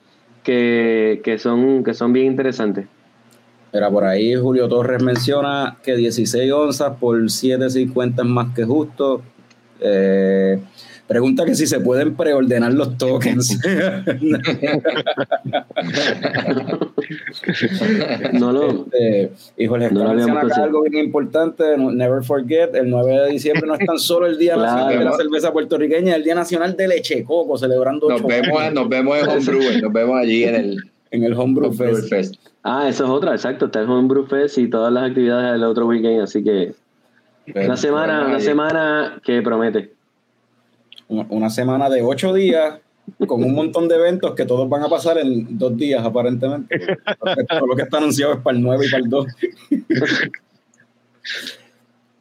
que, que, son, que son bien interesantes. Era por ahí Julio Torres menciona que 16 onzas por 7.50 es más que justo. Eh, pregunta que si se pueden preordenar los tokens. No lo, y Jorge No lo acá algo bien importante, never forget, el 9 de diciembre no es tan solo el Día Claro. Nacional de la Cerveza Puertorriqueña, es el Día Nacional de Leche Coco, celebrando Nos vemos, años nos vemos en Homebrew, nos vemos allí en el en el Homebrew Homebrew Fest. Fest. ah, eso es otra, exacto, está el Homebrew Fest y todas las actividades del otro weekend, así que Pero una semana, una ahí. semana que promete. una- una semana de ocho días con un montón de eventos que todos van a pasar en dos días aparentemente. Todo lo que está anunciado es para el 9 y para el 2.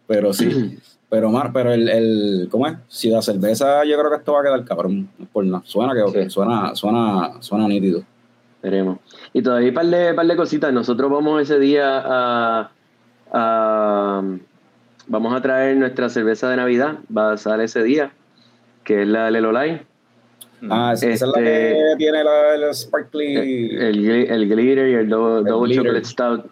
Pero sí, pero Mar, pero el, el ¿cómo es? Si la cerveza, yo creo que esto va a quedar cabrón, por nada. Suena que Sí. suena, suena, suena nítido. Veremos. Y todavía hay un par de, par de cositas. Nosotros vamos ese día a, a- Vamos a traer nuestra cerveza de Navidad. Va a salir ese día, que es la Lelo Line. Ah, esa esa es la Este- que tiene la, el sparkly. El, el glitter y el double, El double chocolate stout.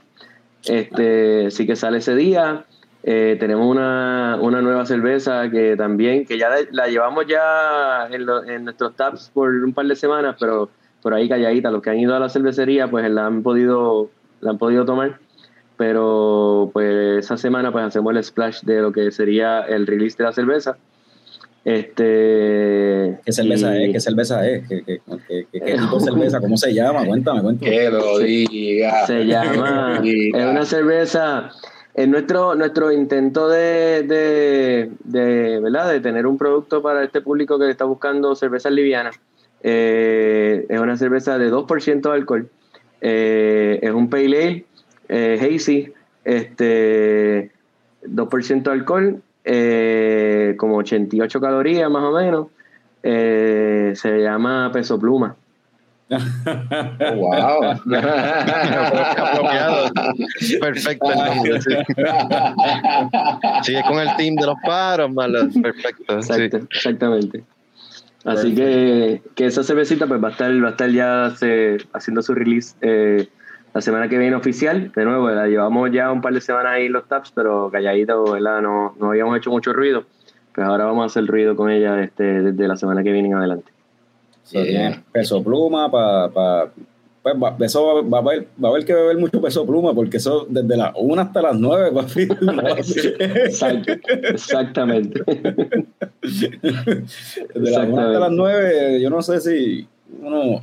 Este, sí que sale ese día. Eh, tenemos una, una nueva cerveza que también, que ya la, la llevamos ya en, lo- en nuestros taps por un par de semanas, pero por ahí calladita. Los que han ido a la cervecería, pues la han podido, la han podido tomar. Pero pues esa semana pues hacemos el splash de lo que sería el release de la cerveza. Este, ¿Qué cerveza y- es? ¿Qué cerveza es? ¿Qué, qué, qué- qué- qué tipo de [laughs] cerveza? ¿Cómo se llama? Cuéntame, cuéntame. Que lo diga. Se llama, [laughs] es una cerveza, Es nuestro, nuestro intento de, de, de, ¿verdad? de tener un producto para este público que está buscando cervezas livianas. Eh, es una cerveza de 2% de alcohol. Eh, es un pale ale, eh, hazy, este, 2% de alcohol, eh, como 88 calorías más o menos. Eh, se llama peso pluma. [laughs] Wow. Apropiado. [laughs] Perfecto el nombre, sí. Sí, es con el team de los paros, malo. Perfecto. sí. Exacto, exactamente. Así que, que esa cervecita pues va a estar, va a estar ya se- haciendo su release eh, la semana que viene oficial. De nuevo, la llevamos ya un par de semanas ahí los taps, pero calladito, ¿verdad? No, no habíamos hecho mucho ruido. Pues ahora vamos a hacer ruido con ella este, desde la semana que viene en adelante. So, tiene peso pluma para. Pa, pues va, eso va, va a haber, va a haber que beber mucho peso pluma porque eso desde las 1 hasta las 9, [laughs] papi. Exacto, exactamente. Desde las 1 hasta las 9, yo no sé si uno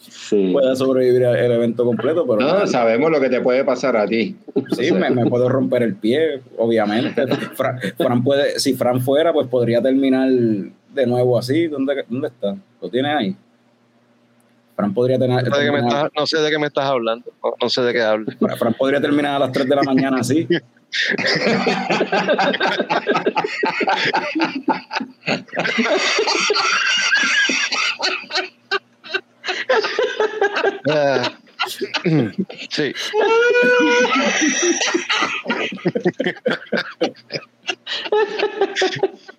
Sí. pueda sobrevivir al evento completo, pero No, sabemos lo que te puede pasar a ti. sí, me, me puedo romper el pie, obviamente. [laughs] Fran, Fran puede, si Fran fuera, pues podría terminar de nuevo así. ¿Dónde, dónde está? ¿Lo tienes ahí? Fran podría tener. No sé, de qué me terminar- estás, no sé de qué me estás hablando. No, sé de qué hablas. Fran- Fran podría terminar a las 3 de la mañana así. [laughs] Ah, [clears throat] sí. [laughs]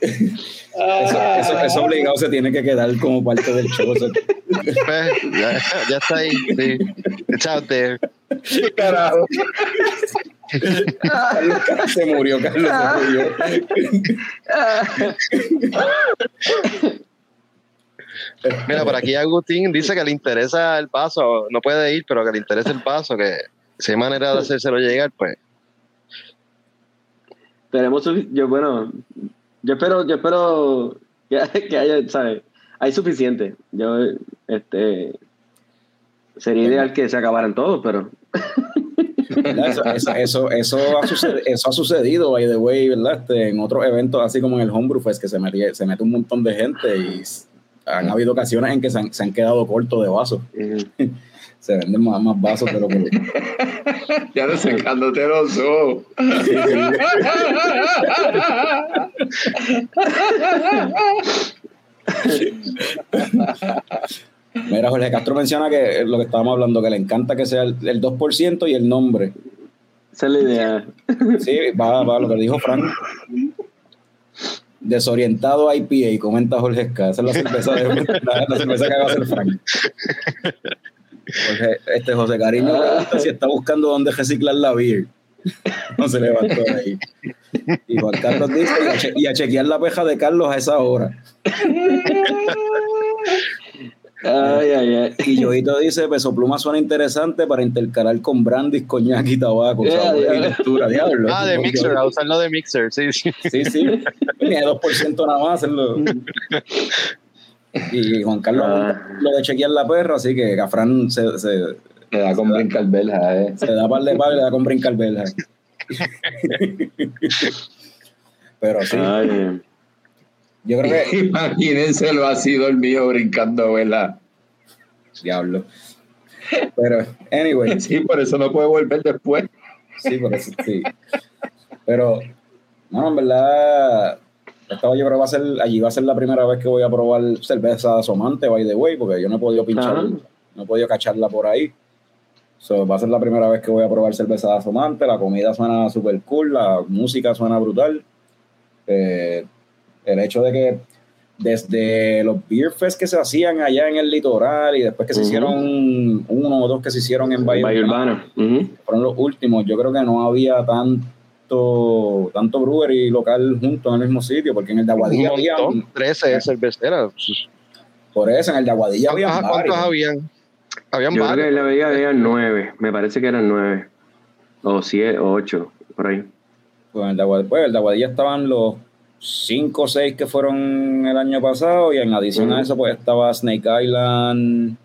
Eso, eso, eso obligado se tiene que quedar como parte del show. Pues, ya, ya está ahí. Sí. It's out there. Carajo. Carlos [laughs] se murió, Carlos se murió. [laughs] Mira, por aquí Agustín dice que le interesa el paso. No puede ir, pero que le interesa el paso. Que si hay manera de hacérselo llegar, pues. Tenemos yo bueno, yo espero, yo espero que, [laughs] que haya, ¿sabes? Hay suficiente. Yo este sería ideal que se acabaran todos, pero. Eso, eso, eso, eso ha sucedido, eso ha sucedido, by the way, ¿verdad? Este, en otros eventos, así como en el Homebrew Fest, que se mete, se mete un montón de gente y han habido ocasiones en que se han, se han quedado cortos de vasos. [laughs] Se venden más, más vasos lo que... [laughs] Ya no secándote los ojos. [laughs] Mira, Jorge Castro menciona que lo que estábamos hablando, que le encanta que sea el, el 2% y el nombre. esa es la idea. Sí, va, va, lo que dijo Frank. Desorientado IPA, comenta Jorge Esca. Esa es la cerveza, de, la, [laughs] la cerveza que va a hacer Frank. Jorge, este José Cariño pregunta si está buscando dónde reciclar la beer. No se levantó de ahí. Y Juan Carlos dice, y a, che- y a chequear la peja de Carlos a esa hora. Ay, ay, ay. [laughs] Y Joito dice, Peso Pluma suena interesante para intercalar con brandis, coñac y tabaco. [laughs] Ya, sabor ya. y lectura, diablo. Ah, de Mixer, a usarlo de Mixer, sí, sí. Sí, sí. [laughs] Tenía 2% nada más hacerlo. Y Juan Carlos Ah. lo de chequear la perra, así que Gafrán se, se, Me da con brincar verja, eh. se da par de par y le da con brincar verja. Pero sí, Ay, yo creo que. [laughs] Imagínense lo ha sido el mío brincando verja. Diablo. Pero, anyway, [laughs] Sí, por eso no puede volver después. sí, por eso sí. Pero, no, en verdad, esta yo creo va a ser, allí va a ser la primera vez que voy a probar cerveza asomante, by the way, porque yo no he podido pinchar, Ajá. no he podido cacharla por ahí. So, va a ser la primera vez que voy a probar cerveza asomante, la comida suena super cool, la música suena brutal. Eh, el hecho de que desde los beer fest que se hacían allá en el litoral y después que se hicieron uno o dos que se hicieron en Bahía Urbana, fueron los últimos. Yo creo que no había tanto tanto brewery local junto en el mismo sitio, porque en el de Un Aguadilla había, montón, 13 cerveceras. por eso, en el de Aguadilla había ¿Cuántos, cuántos habían? Habían Yo creo que en la Vega había nueve. Me parece que eran nueve. O siete, o ocho, por ahí. Pues en el de Aguadilla, pues, el de Aguadilla estaban los cinco o seis que fueron el año pasado y en adición a eso pues estaba Snake Island,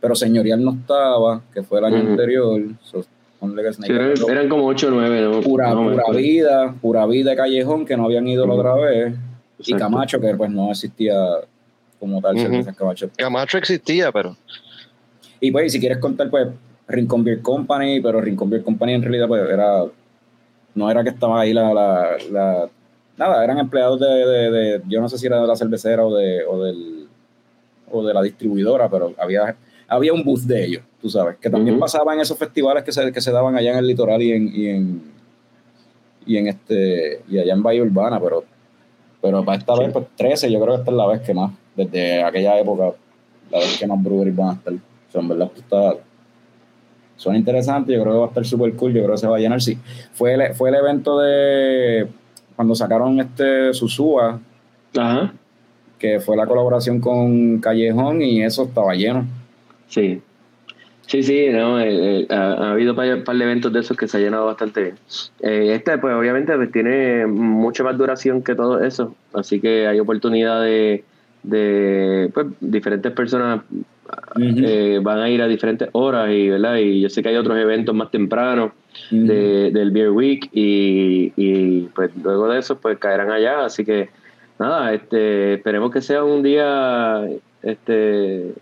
pero Señorial no estaba, que fue el año anterior. So, ponle que Snake Sí, eran, Island- eran como 8 o 9, ¿no? pura, No pura vida, pura vida de Callejón que no habían ido la otra vez. Y. Camacho, que pues no existía como tal, Camacho. Camacho existía, pero Y pues, si quieres contar, pues, Rincon Beer Company, pero Rincon Beer Company en realidad, pues, era. No era que estaba ahí la. la, la- nada, eran empleados de, de- de- Yo no sé si era de la cervecera o de, o del. o de la distribuidora, pero había. Había un booth de ellos, tú sabes, que también Ujú. pasaba en esos festivales que se, que se daban allá en el litoral y en, y en, y en este, y allá en Bahía Urbana, pero, pero para esta Sí. vez, pues 13, yo creo que esta es la vez que más, desde aquella época, la vez que más breweries van a estar. O sea, en verdad, esto está, son interesantes, yo creo que va a estar súper cool, yo creo que se va a llenar. Sí, fue el, fue el evento de cuando sacaron este Susúa, Ajá, que fue la colaboración con Callejón y eso estaba lleno. sí. Sí, sí, no, eh, eh, ha, ha habido un par de eventos de esos que se ha llenado bastante bien. Eh, este, pues obviamente, pues, tiene mucha más duración que todo eso, así que hay oportunidad de, de pues, diferentes personas eh, van a ir a diferentes horas y, ¿verdad? y yo sé que hay otros eventos más tempranos De- del Beer Week y, y, pues luego de eso pues caerán allá. Así que nada este esperemos que sea un día este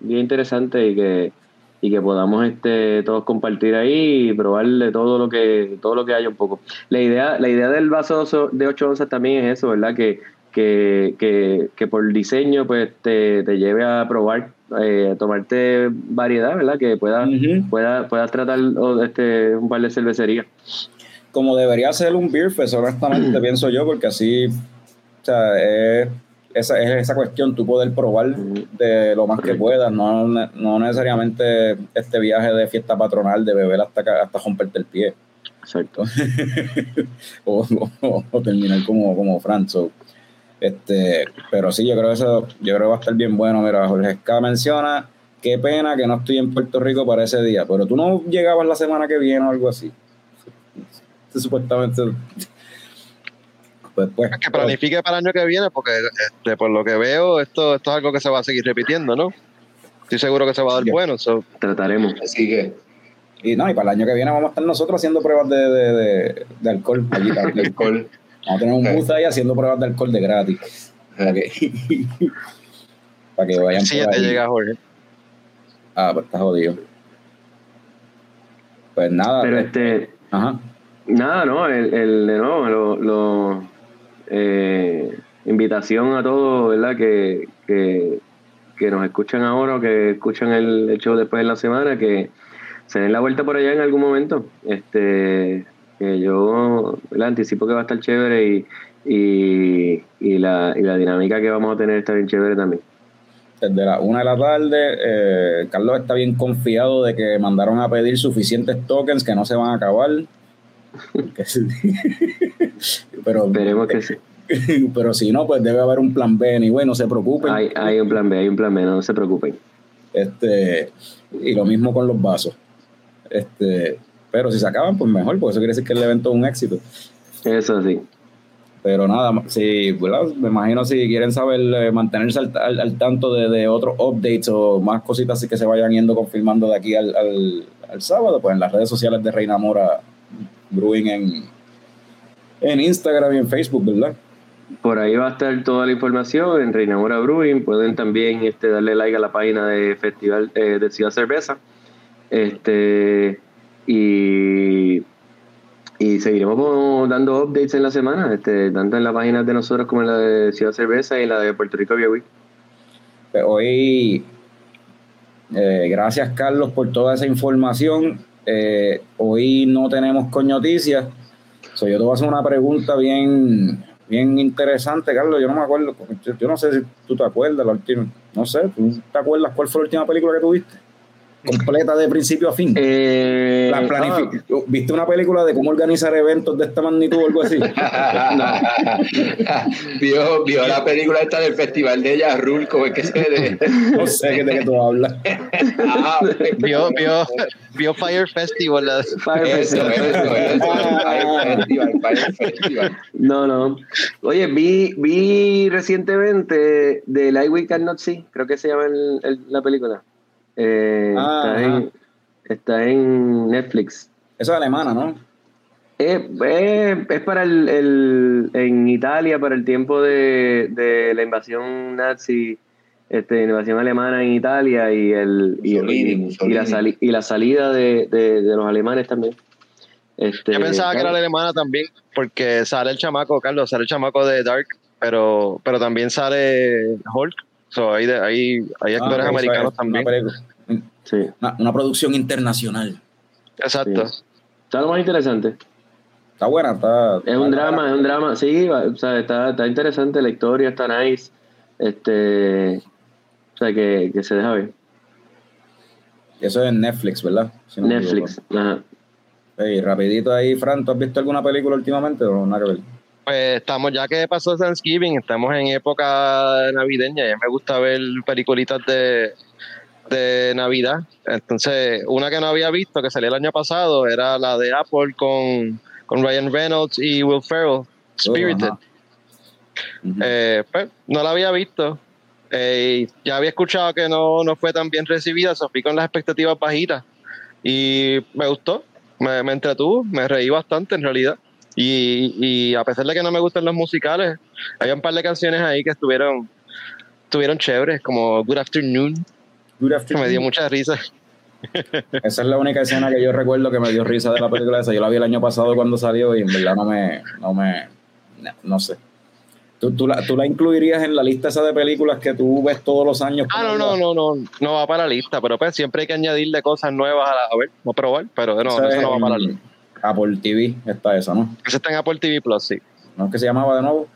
bien interesante y que y que podamos este todos compartir ahí y probarle todo lo que todo lo que haya un poco. La idea la idea del vaso de 8 onzas también es eso verdad que que, que, que por diseño pues te, te lleve a probar eh, tomarte variedad verdad que puedas Ujú. pueda, puedas tratar este, un par de cervecerías. como debería ser un beer fest, honestamente, [clears throat] pienso yo, porque así, o sea, es esa, es esa cuestión, tú poder probar de lo más que puedas, no, no necesariamente este viaje de fiesta patronal de beber hasta, hasta romperte el pie Exacto. [laughs] o, o- o terminar como, como Franzo. Este, pero sí, yo creo que eso, yo creo que va a estar bien bueno. Mira, Jorge Esca menciona, qué pena que no estoy en Puerto Rico para ese día, pero tú no llegabas la semana que viene o algo así. Supuestamente. Pues, pues, que planifique para el año que viene, porque este, por lo que veo, esto, esto es algo que se va a seguir repitiendo, ¿no? Estoy seguro que se va a dar Sí. bueno. so, Trataremos. Así que, Y no, y para el año que viene vamos a estar nosotros haciendo pruebas de, de, de, de alcohol. Allí también. [laughs] alcohol. Vamos a tener un booth ahí haciendo pruebas de alcohol de gratis. Para que, [laughs] para que vayan sí, por ya te ahí. llega Jorge. Ah, pues está jodido. Pues nada. Pero eh, este, Ajá. nada, ¿no? El, el de nuevo, lo, lo, eh, invitación a todos, ¿verdad? Que, que, que nos escuchan ahora o que escuchan el, el show después de la semana, que se den la vuelta por allá en algún momento. Este, que yo ¿verdad? anticipo que va a estar chévere y, y, y, la, y la dinámica que vamos a tener está bien chévere también. Desde la una de la tarde, eh, Carlos está bien confiado de que mandaron a pedir suficientes tokens que no se van a acabar. [laughs] [laughs] Pero, Esperemos que sí. [laughs] pero si no, pues debe haber un plan B. Y bueno, no se preocupen. Hay, hay un plan B, hay un plan B, no se preocupen. Este, y lo mismo con los vasos. Este, pero si se acaban, pues mejor, porque eso quiere decir que el evento es un éxito. Eso sí. Pero nada, si, ¿verdad? me imagino si quieren saber, eh, mantenerse al, al- al tanto de, de otros updates o más cositas así que se vayan yendo confirmando de aquí al, al- sábado, pues en las redes sociales de Reina Mora Brewing en, en Instagram y en Facebook, ¿verdad? Por ahí va a estar toda la información en Reinamora Brewing. Pueden también este, darle like a la página de Festival eh, de Ciudad Cerveza. Este y, y seguiremos dando updates en la semana, este, tanto en la página de nosotros como en la de Ciudad Cerveza y la de Puerto Rico Beer. Pues hoy, eh, gracias Carlos por toda esa información. Eh, hoy no tenemos coñoticias. So, yo te voy a hacer una pregunta bien, bien interesante, Carlos. Yo no me acuerdo, yo no sé si tú te acuerdas la última. No sé, ¿tú te acuerdas cuál fue la última película que tuviste? Completa de principio a fin. Eh, La planifi- ¿Viste una película de cómo organizar eventos de esta magnitud o algo así? [laughs] [laughs] vio, vio la película esta del Festival de Yarrul, como es que se de... [laughs] No sé de qué tú hablas. Ah, Vio, vio, vio Fire Festival. la- Fire Eso, Festival. eso, eso, Fire Festival, Fire Festival. No, no. Oye, vi, vi recientemente The Light We Cannot See, creo que se llama el- el- la película. Eh, Ah, está, en, está en Netflix. Eso es alemana, ¿no? Eh, eh, es para el, el- en Italia, para el tiempo de, de la invasión nazi, este, invasión alemana en Italia y el y, Mussolini, y- Mussolini. y la, sali- y la salida de, de- de los alemanes también. Este, Yo pensaba que era la alemana también, porque sale el chamaco, Carlos, sale el chamaco de Dark, pero, pero también sale Hulk. So, hay, de- hay, hay actores Ah, eso americanos es también. Una, Sí, una- una producción internacional. Exacto. Sí. está lo más interesante. Está buena, está. Es un drama, es un drama, sí, va- o sea, está, está interesante la historia, está nice. Este, o sea, que, que se deja ver. Eso es en Netflix, ¿verdad? Si no Netflix, ajá. equivoco. Ey, rapidito ahí, Fran, ¿tú has visto alguna película últimamente o nada que ver? Pues estamos, ya que pasó Thanksgiving, estamos en época navideña, ya me gusta ver peliculitas de, de Navidad. Entonces, una que no había visto, que salió el año pasado, era la de Apple con, con Ryan Reynolds y Will Ferrell, Spirited. Eh, pues, no la había visto. Eh, y ya había escuchado que no, no fue tan bien recibida, so fui con las expectativas bajitas. Y me gustó, me, me entretuvo, me reí bastante en realidad. Y, y a pesar de que no me gustan los musicales, hay un par de canciones ahí que estuvieron, estuvieron chéveres, como Good Afternoon, Good que afternoon. me dio mucha risa. Esa es la única escena que yo recuerdo que me dio risa de la película esa. Yo la vi el año pasado cuando salió y en verdad no me. No, me, no, no sé. ¿Tú, tú, la, ¿Tú la incluirías en la lista esa de películas que tú ves todos los años? Ah, no, no, no, no, no va para la lista, pero pues siempre hay que añadirle cosas nuevas a, la, a ver, a probar, pero no, eso es no va para la lista. Apple TV está esa, ¿no? Eso está en Apple TV Plus, sí. ¿No es que se llamaba de nuevo?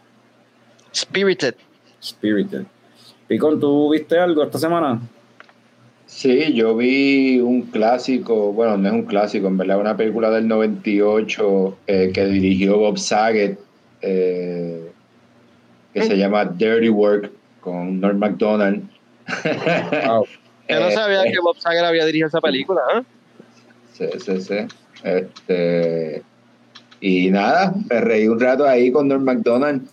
Spirited. Spirited. Picón, ¿tú viste algo esta semana? Sí, yo vi un clásico, bueno, no es un clásico, en verdad, una película del 98 eh, que dirigió Bob Saget, eh, que se llama Dirty Work, con Norm MacDonald. Wow. Yo no [laughs] Eh, sabía que Bob Sager había dirigido esa película, ¿eh? Sí, sí, sí. Este, y nada, me reí un rato ahí con Norm MacDonald.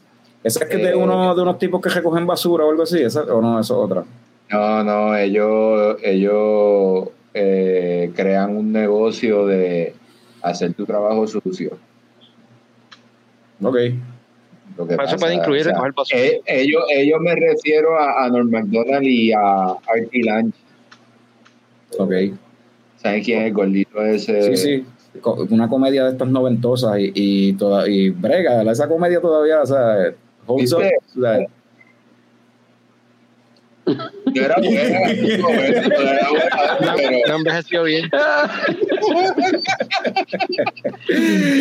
¿Esa es que es de, Eh, uno, de unos tipos que recogen basura o algo así? ¿Esa, ¿O no? Eso es otra. No, no, ellos, ellos eh, crean un negocio de hacer tu trabajo sucio. Ok. Lo que eso puede incluir o sea, recoger basura. eh, ellos, ellos me refiero a, a Norm MacDonald y a Artie Lange. Ok. ¿Saben quién es el gordito ese? Sí, sí. Una comedia de estas noventosas y, y, toda, y brega, esa comedia todavía, o sea, holds up, o sea, No era buena, [laughs] no, envejeció bien.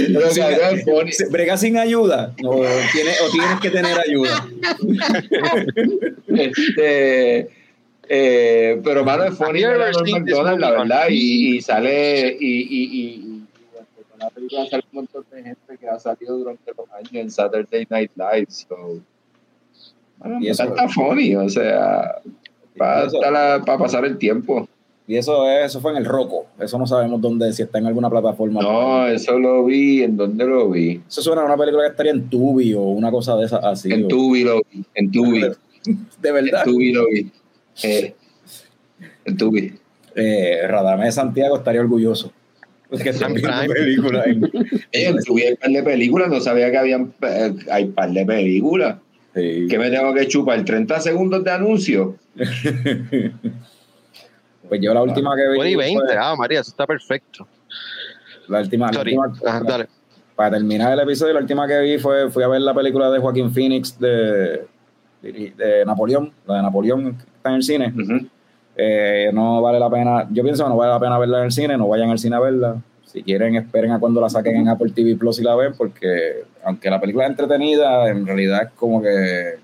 pero funny. se- brega sin ayuda o, tiene, o tienes que tener ayuda. [laughs] Este, eh, pero mano es funny la verdad, y, y sale y, y, y, la película sale un montón de gente que ha salido durante los años en Saturday Night Live, so Y eso- está funny, o sea, para, pasar el tiempo. Y eso, es- eso fue en el Roco. Eso no sabemos dónde, si está en alguna plataforma. No, eso lo vi, ¿en dónde lo vi? Eso suena a una película que estaría en Tubi o una cosa de esa así. En o- Tubi lo vi, en Tubi, [laughs] De en verdad. Tubi lo vi. Eh, en Tubi. Eh, Radamés Santiago estaría orgulloso. Es que están películas Tubi hay [laughs] un par de películas, no sabía que habían, eh, hay par de películas. Sí. ¿Qué me tengo que chupar? ¿30 segundos de anuncio? [laughs] Pues yo la última que vi. Y 20. fue- Ah, María, eso está perfecto. la última, la Sorry. última- Ajá, dale. para terminar el episodio, la última que vi fue fui a ver la película de Joaquín Phoenix de, de, de Napoleón, la de Napoleón que está en el cine. Ujú. Eh, no vale la pena, yo pienso que no vale la pena verla en el cine, no vayan al cine a verla. Si quieren, esperen a cuando la saquen en Apple TV Plus y la ven, porque aunque la película es entretenida, en realidad es como que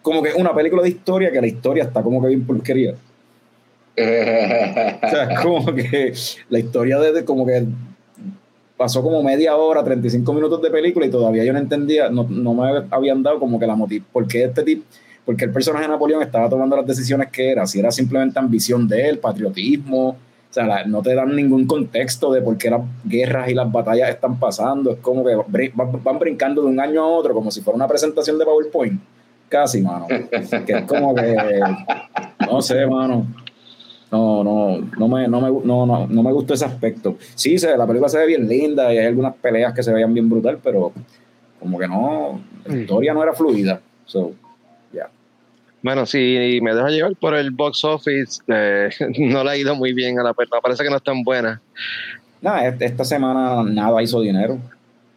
como que una película de historia que la historia está como que bien porquería. O sea, es como que la historia desde como que pasó como media hora, 35 minutos de película y todavía yo no entendía, no, no me habían dado como que la motiv, por qué este tipo, porque el personaje de Napoleón estaba tomando las decisiones que era, si era simplemente ambición de él, patriotismo, o sea, la- no te dan ningún contexto de por qué las guerras y las batallas están pasando, es como que brin- van, van brincando de un año a otro como si fuera una presentación de PowerPoint, casi, mano, que es como que, no sé, mano, no, no, no me, no me, no, no, no me gustó ese aspecto. Sí, se, la película se ve bien linda y hay algunas peleas que se veían bien brutal, pero como que no, la historia no era fluida. So. Bueno, si me deja llevar por el box office, eh, [laughs] no le ha ido muy bien a la película. Parece que no es tan buena. Nada, est- esta semana nada hizo dinero.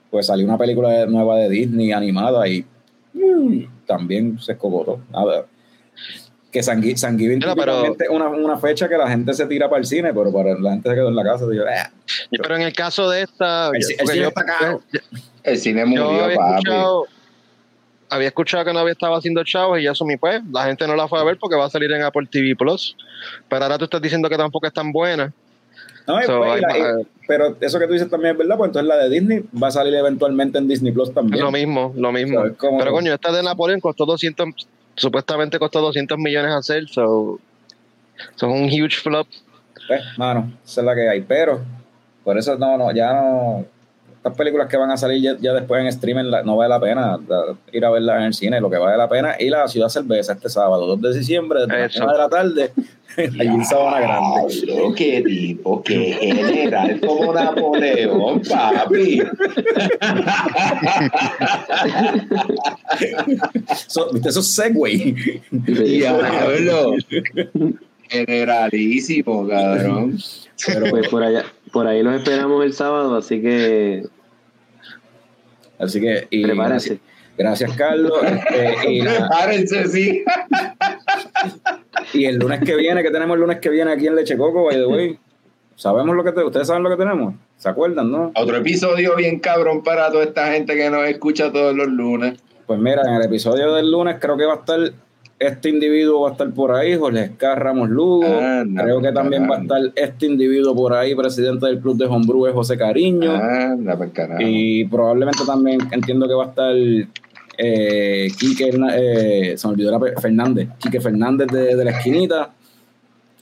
Pues salió una película nueva de Disney animada y mm, también se escogotó. Nada. Que San, Gui- San Bueno, pero- una, una fecha que la gente se tira para el cine, pero para la gente se quedó en la casa. Digo, "Eh". Pero en el caso de esta, El cine yo, está caro. El cine yo murió, había papi. Había escuchado que no había estado haciendo chavos y eso mi pues, la gente no la fue a ver porque va a salir en Apple TV Plus. Pero ahora tú estás diciendo que tampoco es tan buena. No, So, pues, la- y- pero eso que tú dices también es verdad, pues entonces la de Disney va a salir eventualmente en Disney Plus también. Lo mismo, lo mismo. So, Pero coño, esta de Napoleón costó 200, supuestamente costó 200 millones hacer, so, so es un huge flop. Pues, mano, esa es la que hay. Pero, por eso no, no, ya no. Estas películas que van a salir ya, ya después en streaming la- no vale la pena la- ir a verlas en el cine. Lo que vale la pena ir a la Ciudad Cerveza este sábado, 2 de diciembre, desde las Eso. 1 de la tarde, [laughs] allí en Sabana Grande. Qué tipo, qué general como Napoleón, papi. [laughs] So, ¿Viste esos segway? [laughs] Diablo. Generalísimo, cabrón. Pero, Pues por allá, por ahí los esperamos el sábado, así que así que, y prepárense. gracias, gracias, Carlos. Este, y, la- sí. y el lunes que viene, que tenemos el lunes que viene aquí en Leche Coco, by the way. ¿Sabemos lo que te- ustedes saben lo que tenemos? ¿Se acuerdan, no? Otro episodio bien cabrón para toda esta gente que nos escucha todos los lunes. Pues mira, en el episodio del lunes creo que va a estar este individuo va a estar por ahí, Jorge Escar Ramos Lugo. Anda, creo que también va a estar este individuo por ahí, presidente del club de Homebrew, es José Cariño. Carajo. Y probablemente también entiendo que va a estar eh, Quique, eh, se me olvidó la Fernández, Quique Fernández de, de la esquinita.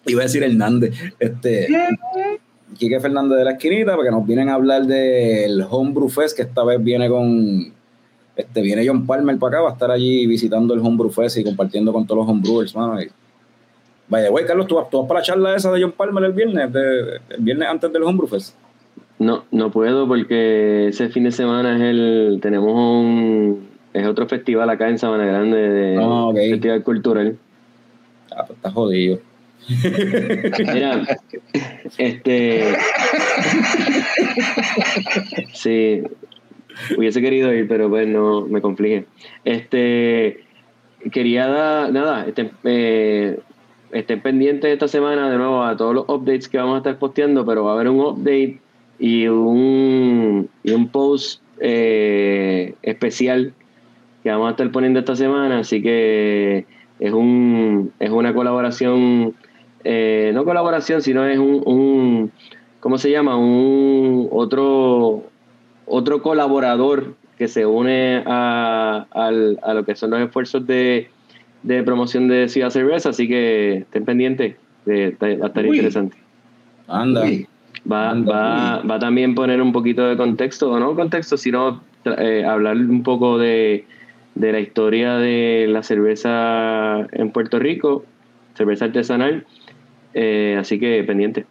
Iba a decir Hernández. Este, Quique Fernández de la esquinita, porque nos vienen a hablar del Homebrew Fest, que esta vez viene con. Este, viene John Palmer para acá, va a estar allí visitando el Homebrew Fest y compartiendo con todos los homebrewers, mano. Y, Vaya, güey, Carlos, ¿tú vas, tú vas para la charla esa de John Palmer el viernes, de- el viernes antes del Homebrew Fest. No, no puedo porque ese fin de semana es el tenemos un es otro festival acá en Sabana Grande de Ah, festival cultural. Ah, pues está jodido. Mira, [laughs] este [laughs] sí hubiese querido ir, pero pues no me conflige. Este quería dar nada, eh, estén pendientes esta semana de nuevo a todos los updates que vamos a estar posteando, pero va a haber un update y un, y un post eh, especial que vamos a estar poniendo esta semana, así que es un es una colaboración, eh, no colaboración, sino es un, un ¿cómo se llama? Un otro otro colaborador que se une a, al- a lo que son los esfuerzos de, de promoción de Ciudad Cerveza, así que estén pendientes, de, de- va a estar Uy. interesante. Anda. Uy, Va, Anda, va, va a también poner un poquito de contexto, o no contexto, sino eh, hablar un poco de, de la historia de la cerveza en Puerto Rico, cerveza artesanal. Eh, así que pendiente.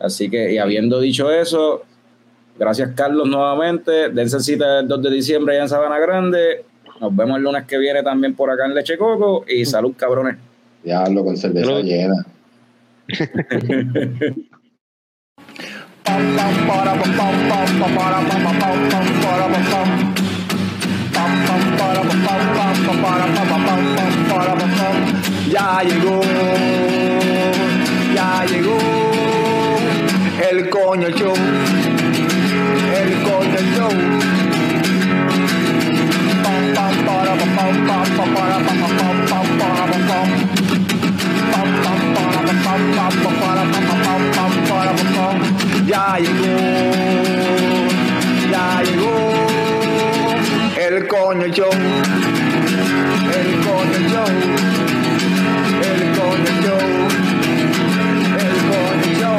Así que, y habiendo dicho eso, gracias Carlos nuevamente. Dense cita el 2 de diciembre allá en Sabana Grande. Nos vemos el lunes que viene también por acá en Leche Coco. Y salud, cabrones. diablo, con cerveza Salud. llena. Ya llegó, ya llegó el coño show, el gol del show. El coño el coño el coño el coño